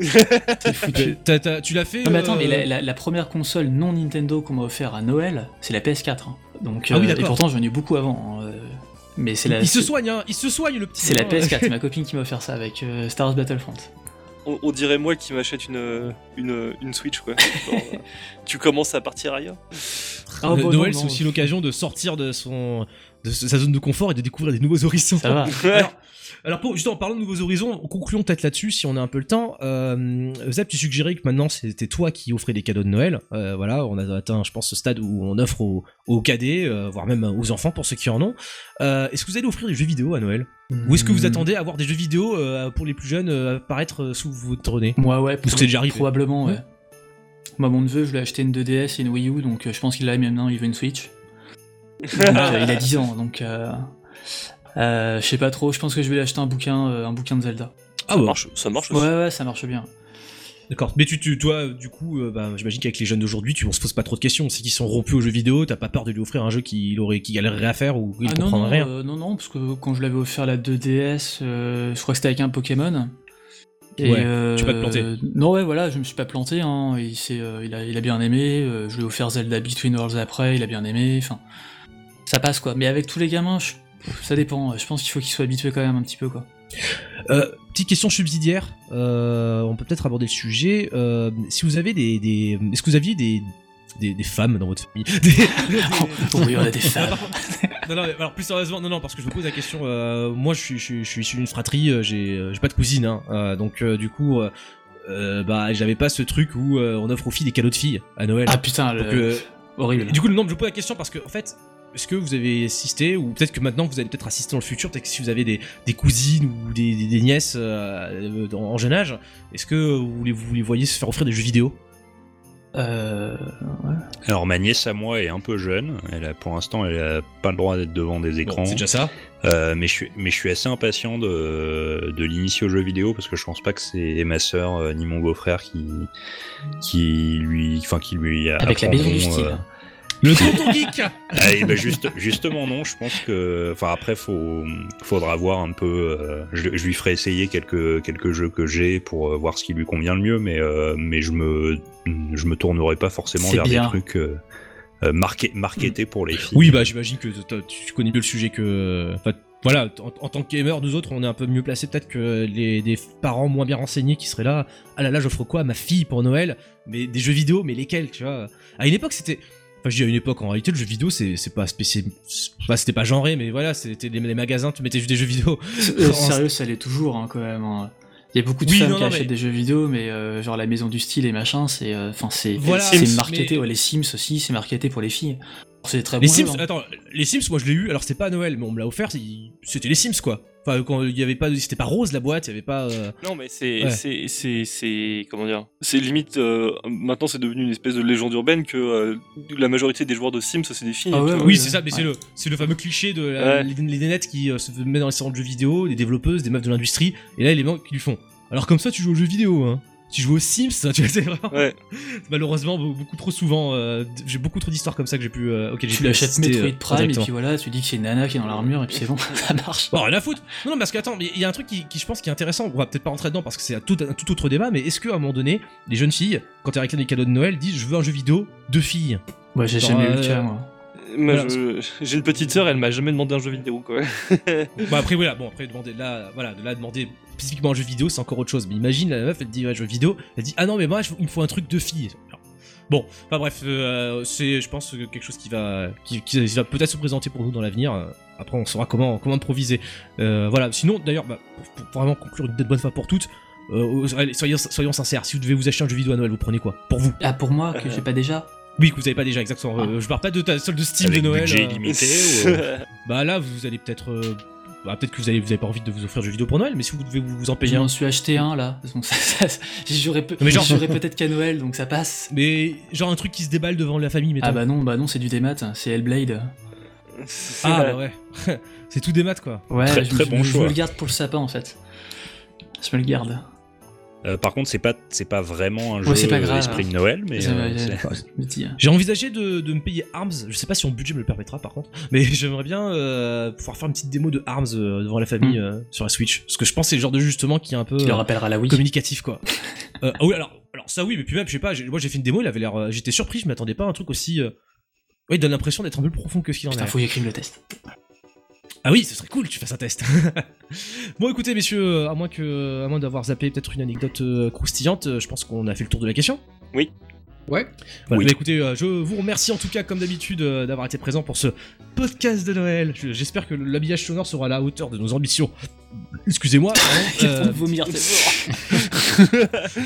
C'est foutu. Tu l'as fait Non mais attends, euh, mais la, la- la première console non Nintendo qu'on m'a offert à Noël, c'est la PS4. hein. Donc, Ah oui, euh, et pourtant j'en ai eu beaucoup avant. hein, euh, Mais c'est la, Il se soigne, hein, il se soigne le petit. c'est la hein. PS4, c'est ma copine qui m'a offert ça avec euh, Star Wars Battlefront. On, on dirait moi qui m'achète une, une, une Switch quoi. Genre, tu commences à partir ailleurs. Ah, bah, Noël, c'est aussi l'occasion de sortir de son de sa zone de confort et de découvrir des nouveaux horizons. Ça va. Alors, alors pour, justement, en parlant de nouveaux horizons, concluons peut-être là-dessus si on a un peu le temps. Euh, Zep, tu suggérais que maintenant c'était toi qui offrais des cadeaux de Noël. Euh, voilà, on a atteint, je pense, ce stade où on offre aux, aux cadets, euh, voire même aux enfants pour ceux qui en ont. Euh, est-ce que vous allez offrir des jeux vidéo à Noël? Ou est-ce que Hmm. vous attendez à avoir des jeux vidéo euh, pour les plus jeunes euh, apparaître sous votre nez? Moi, ouais. Ou c'est déjà arrivé Probablement, ouais. Ouais. Moi, mon neveu, je lui ai acheté une 2DS et une Wii U, donc euh, je pense qu'il l'a maintenant, il veut une Switch. Donc, euh, il a 10 ans, donc. Euh, euh, je sais pas trop, je pense que je vais lui acheter un bouquin, euh, un bouquin de Zelda. Ah ça ouais. marche, ça marche Ouais, aussi. ouais, ça marche bien. D'accord. Mais tu, tu, toi, du coup, euh, bah, j'imagine qu'avec les jeunes d'aujourd'hui, tu on se pose pas trop de questions. C'est qu'ils sont rompus aux jeux vidéo, t'as pas peur de lui offrir un jeu qu'il aurait, qu'il galérerait à faire ou qu'il Ah non, comprendrait non, rien. euh, non, non, parce que quand je l'avais offert la 2DS, euh, je crois que c'était avec un Pokémon. Et, Ouais, euh, tu vas te planter. Non, ouais, voilà, je me suis pas planté. Hein, il, s'est, euh, il, a, il a bien aimé. euh, je lui ai offert Zelda Between Worlds après, il a bien aimé. Enfin, ça passe quoi. Mais avec tous les gamins, je- ça dépend. Je pense qu'il faut qu'ils soient habitués quand même un petit peu quoi. Euh, petite question subsidiaire. euh, on peut peut-être aborder le sujet. Euh, si vous avez des, des- est-ce que vous aviez des des, des femmes dans votre famille? Des- oui, on a des femmes. non, non, mais alors plus sérieusement, non, non, parce que je me pose la question. euh, moi, je suis, je suis, je suis issu d'une fratrie. J'ai, j'ai pas de cousine, hein, euh, donc euh, du coup, bah, j'avais pas ce truc où euh, on offre aux filles des cadeaux de filles à Noël. Ah putain, le- Donc, euh, horrible. Du coup, non, je vous pose la question parce que, en fait, est-ce que vous avez assisté, ou peut-être que maintenant vous allez peut-être assister dans le futur, peut-être que si vous avez des, des cousines ou des, des- des nièces euh, dans- en jeune âge, est-ce que vous les, vous les voyez se faire offrir des jeux vidéo? Euh, Alors ma nièce à moi est un peu jeune. Elle a, pour l'instant, elle a pas le droit d'être devant des Bon, écrans. C'est déjà ça. Euh, mais je suis, mais je suis assez impatient de, de l'initier aux jeux vidéo parce que je pense pas que c'est ma sœur euh, ni mon beau-frère qui, qui lui, enfin qui lui Avec la maison du style. euh, Le tonton geek Ah, et ben juste, justement non, je pense que, enfin après faut, faudra voir un peu. euh, je, je lui ferai essayer quelques quelques jeux que j'ai pour euh, voir ce qui lui convient le mieux, mais euh, mais je me je me tournerai pas forcément vers bien. des trucs marqué- marketés pour les filles. Oui, bah j'imagine que tu connais mieux le sujet que. Enfin, voilà, en, en tant que gamer, nous autres, on est un peu mieux placés peut-être que les des parents moins bien renseignés qui seraient là. Ah là là, j'offre quoi à ma fille pour Noël? Mais des jeux vidéo, mais lesquels, tu vois? À une époque, c'était. Enfin, je dis à une époque, en réalité, le jeu vidéo, c'est c'est pas spécial. c'est pas- C'était pas genré, mais voilà, c'était les, les magasins, tu mettais juste des jeux vidéo. Euh, sérieux, ça l'est toujours hein, quand même. hein. Il y a beaucoup de Oui, femmes non, qui non, achètent mais- des jeux vidéo, mais euh, genre la maison du style et machin, c'est, euh, enfin c'est, Voilà, c'est marketé. mais- Ouais, les Sims aussi, c'est marketé pour les filles. C'est très Les bon. Sims, jeu, hein. attends, les Sims, moi je l'ai eu, alors c'était pas à Noël, mais on me l'a offert, c'est- c'était les Sims quoi. Enfin, quand il y avait pas, c'était pas rose la boîte, il y avait pas. euh, Non, mais c'est, Ouais. c'est, c'est, c'est, comment dire, c'est limite. euh, maintenant, c'est devenu une espèce de légende urbaine que euh, la majorité des joueurs de Sims, c'est des filles. Ah ouais, ouais, oui, c'est ça, mais c'est le, c'est le fameux cliché de la- Ouais. les, les nénettes qui euh, se mettent dans les salons de jeux vidéo, des développeuses, des meufs de l'industrie, et là, les mecs qui lui font. Alors comme ça, tu joues aux jeux vidéo, hein. Tu joues aux Sims, tu vois, c'est vraiment. Ouais. Malheureusement, be- beaucoup trop souvent, euh, j'ai beaucoup trop d'histoires comme ça que j'ai pu, euh, j'ai Tu pu l'achètes assister, Metroid euh, Prime et puis voilà, tu dis que c'est une nana qui est dans l'armure et puis c'est bon, ça marche. Bon, rien à foutre. Non, non, parce que attends, mais il y a un truc qui, qui, je pense qui est intéressant. On va peut-être pas rentrer dedans parce que c'est un tout, un tout autre débat. Mais est-ce qu'à un moment donné, les jeunes filles, quand elles réclament des cadeaux de Noël, disent je veux un jeu vidéo de filles? Moi j'ai jamais eu euh, le cas moi. Moi, Voilà. je- j'ai une petite sœur, elle m'a jamais demandé un jeu vidéo, quoi. Bah après voilà, bon après demander là, voilà, de là demander spécifiquement un jeu vidéo, c'est encore autre chose. Mais imagine la meuf, elle te dit ouais, jeu vidéo, elle dit ah non mais moi je- il me faut un truc de fille. Bon, enfin bref, euh, c'est je pense quelque chose qui va qui, qui va peut-être se présenter pour nous dans l'avenir. Euh, Après on saura comment comment improviser. Euh, voilà. Sinon d'ailleurs, bah, pour, pour vraiment conclure une bonne fois pour toutes. euh, allez, soyons, soyons sincères, si vous devez vous acheter un jeu vidéo à Noël, vous prenez quoi? Pour vous Ah pour moi que j'ai pas déjà? Oui, que vous avez pas déjà exactement. Euh, je parle pas de ta solde de Steam Avec de Noël. budget euh, illimité ou, euh, bah là, vous allez peut-être. Bah, peut-être que vous avez, vous avez pas envie de vous offrir de jeu vidéo pour Noël, mais si vous devez vous, vous en payer Je un. m'en suis acheté un là. Donc ça, ça- j'y jouerai peu- Mais genre- j'y jouerai peut-être qu'à Noël donc ça passe. Mais genre un truc qui se déballe devant la famille, mettons. Ah bah non, bah non, c'est du démat, c'est Hellblade. Ah, bah ouais. c'est tout des maths quoi. Ouais, Très- je, très je- bon je choix. me le garde pour le sapin en fait. Je me le garde. Euh, par contre, c'est pas, c'est pas vraiment un jeu Ouais, pas grave, esprit de Noël, mais euh, c'est- je me dis, hein. J'ai envisagé de, de me payer Arms. Je sais pas si mon budget me le permettra par contre, mais j'aimerais bien euh, pouvoir faire une petite démo de Arms euh, devant la famille Mm. euh, sur la Switch. Parce que je pense que c'est le genre de jeu justement qui est un peu Qui le rappellera la Wii. communicatif quoi. Euh, ah oui, alors, alors ça oui, mais puis même, je sais pas, j'ai- moi j'ai fait une démo, il avait l'air. J'étais surpris, je m'attendais pas à un truc aussi. euh, Ouais, il donne l'impression d'être un peu plus profond que ce qu'il en Putain, est. faut que j'écrive le test. Ah oui, ce serait cool, tu fasses un test. bon, écoutez, messieurs, euh, à moins que, à moins d'avoir zappé peut-être une anecdote euh, croustillante, euh, je pense qu'on a fait le tour de la question. Ouais. Voilà, Oui. bah, écoutez, euh, je vous remercie en tout cas, comme d'habitude, euh, d'avoir été présent pour ce podcast de Noël. Je- J'espère que l'habillage sonore sera à la hauteur de nos ambitions. Excusez-moi. euh, vomir,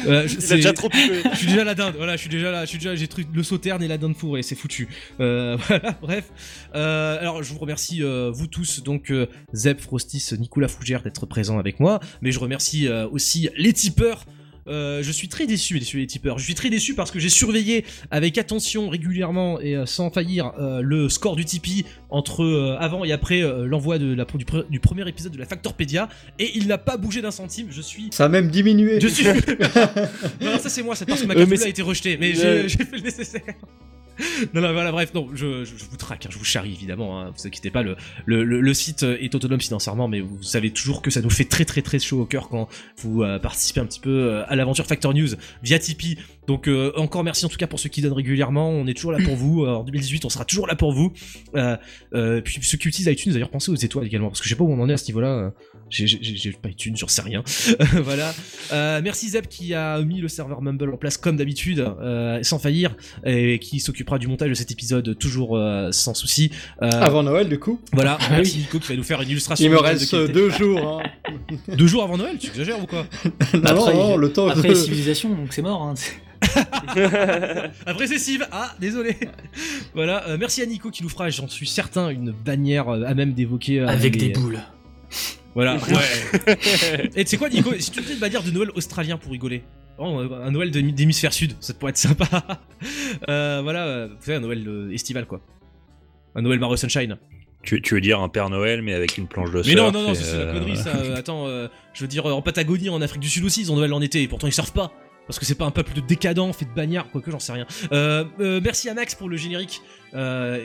euh, je- c'est- déjà trop je suis déjà la dinde, voilà, je suis déjà là, je suis déjà, j'ai truc le sauterne et la dinde fourrée, c'est foutu. Euh, voilà, bref. Alors, je vous remercie vous tous, donc Zeb, Frostis, Nicolas Fougère d'être présents avec moi, mais je remercie aussi les tipeurs. Euh, je suis très déçu, messieurs les tipeurs. Je suis très déçu parce que j'ai surveillé avec attention, régulièrement et euh, sans faillir euh, le score du Tipeee entre euh, avant et après euh, l'envoi de la, du, pre- du premier épisode de la Factorpedia et il n'a pas bougé d'un centime. Je suis Ça a même diminué. je suis. non, non, ça c'est moi, c'est parce que ma Euh, bleue a été rejetée, mais j'ai fait le nécessaire. Non, non, voilà, bref, non, je, je, vous traque, hein, je vous charrie évidemment, hein, vous inquiétez pas, le, le, le, site euh, est autonome financièrement, mais vous savez toujours que ça nous fait très très très chaud au cœur quand vous euh, participez un petit peu euh, à l'aventure Factor News via Tipeee. Donc encore merci en tout cas pour ceux qui donnent régulièrement, on est toujours là pour vous, en 2018 on sera toujours là pour vous. Puis ceux qui utilisent iTunes d'ailleurs pensez aux étoiles également, parce que je sais pas où on en est à ce niveau-là, j'ai- pas iTunes, j'en sais rien. voilà. Merci Zeb qui a mis le serveur Mumble en place comme d'habitude, sans faillir, et qui s'occupera du montage de cet épisode toujours euh, sans souci. Euh, Avant Noël, du coup. Voilà, Ah oui. Nico qui va nous faire une illustration. Il me de reste qualité. deux jours. Hein. Deux jours avant Noël, tu exagères ou quoi non, Après, non, le temps. Après de- civilisations, donc c'est mort. Hein. Après c'est Siv, ah désolé. voilà, euh, merci à Nico qui nous fera, j'en suis certain, une bannière euh, à même d'évoquer. euh, Avec les- des boules. Voilà, ouais. Et tu sais quoi, Nico, si tu faisais une bannière de Noël australien pour rigoler? Oh, un Noël de- d'hémisphère sud, ça pourrait être sympa. Euh, voilà, vous savez, un Noël euh, estival quoi. Un Noël Mario Sunshine. tu, tu veux dire un Père Noël, mais avec une planche de Mais non, surf non, non, c'est la euh, connerie ça. attends, euh, je veux dire, en Patagonie, en Afrique du Sud aussi, ils ont Noël en été, et pourtant ils surfent pas. Parce que c'est pas un peuple de décadents, fait de bagnards, quoique j'en sais rien. Euh, euh, merci à Max pour le générique. Euh,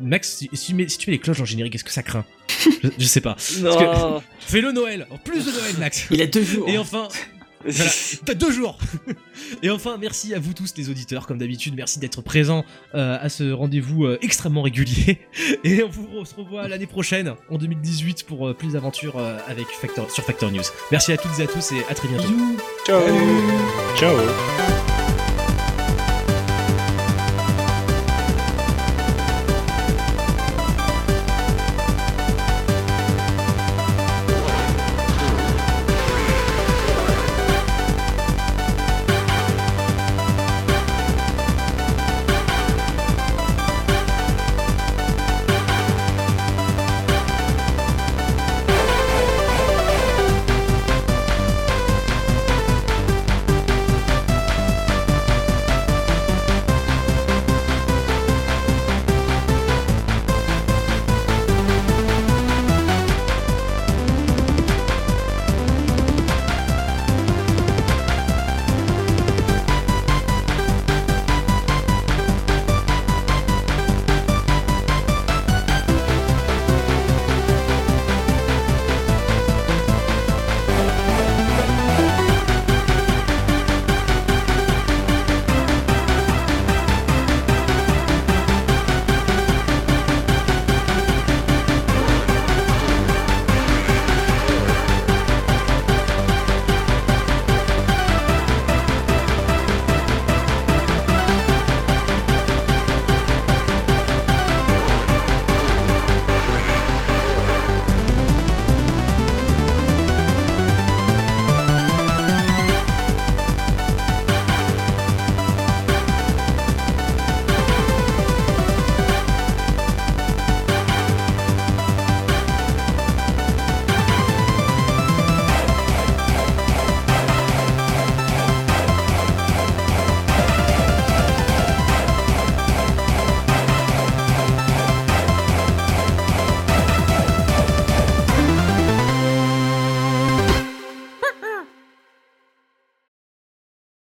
Max, si, tu mets, si tu mets les cloches en générique, est-ce que ça craint? Je, je sais pas. Non. Fais-le Noël, en plus de Noël, Max. Il a deux jours. Et enfin, voilà, t'as deux jours. Et enfin, merci à vous tous les auditeurs, comme d'habitude, merci d'être présents euh, à ce rendez-vous euh, extrêmement régulier. Et on, vous, on se revoit l'année prochaine, en 2018, pour euh, plus d'aventures euh, avec Factor, sur Factor News. Merci à toutes et à tous et à très bientôt. Bisous. Ciao. Ciao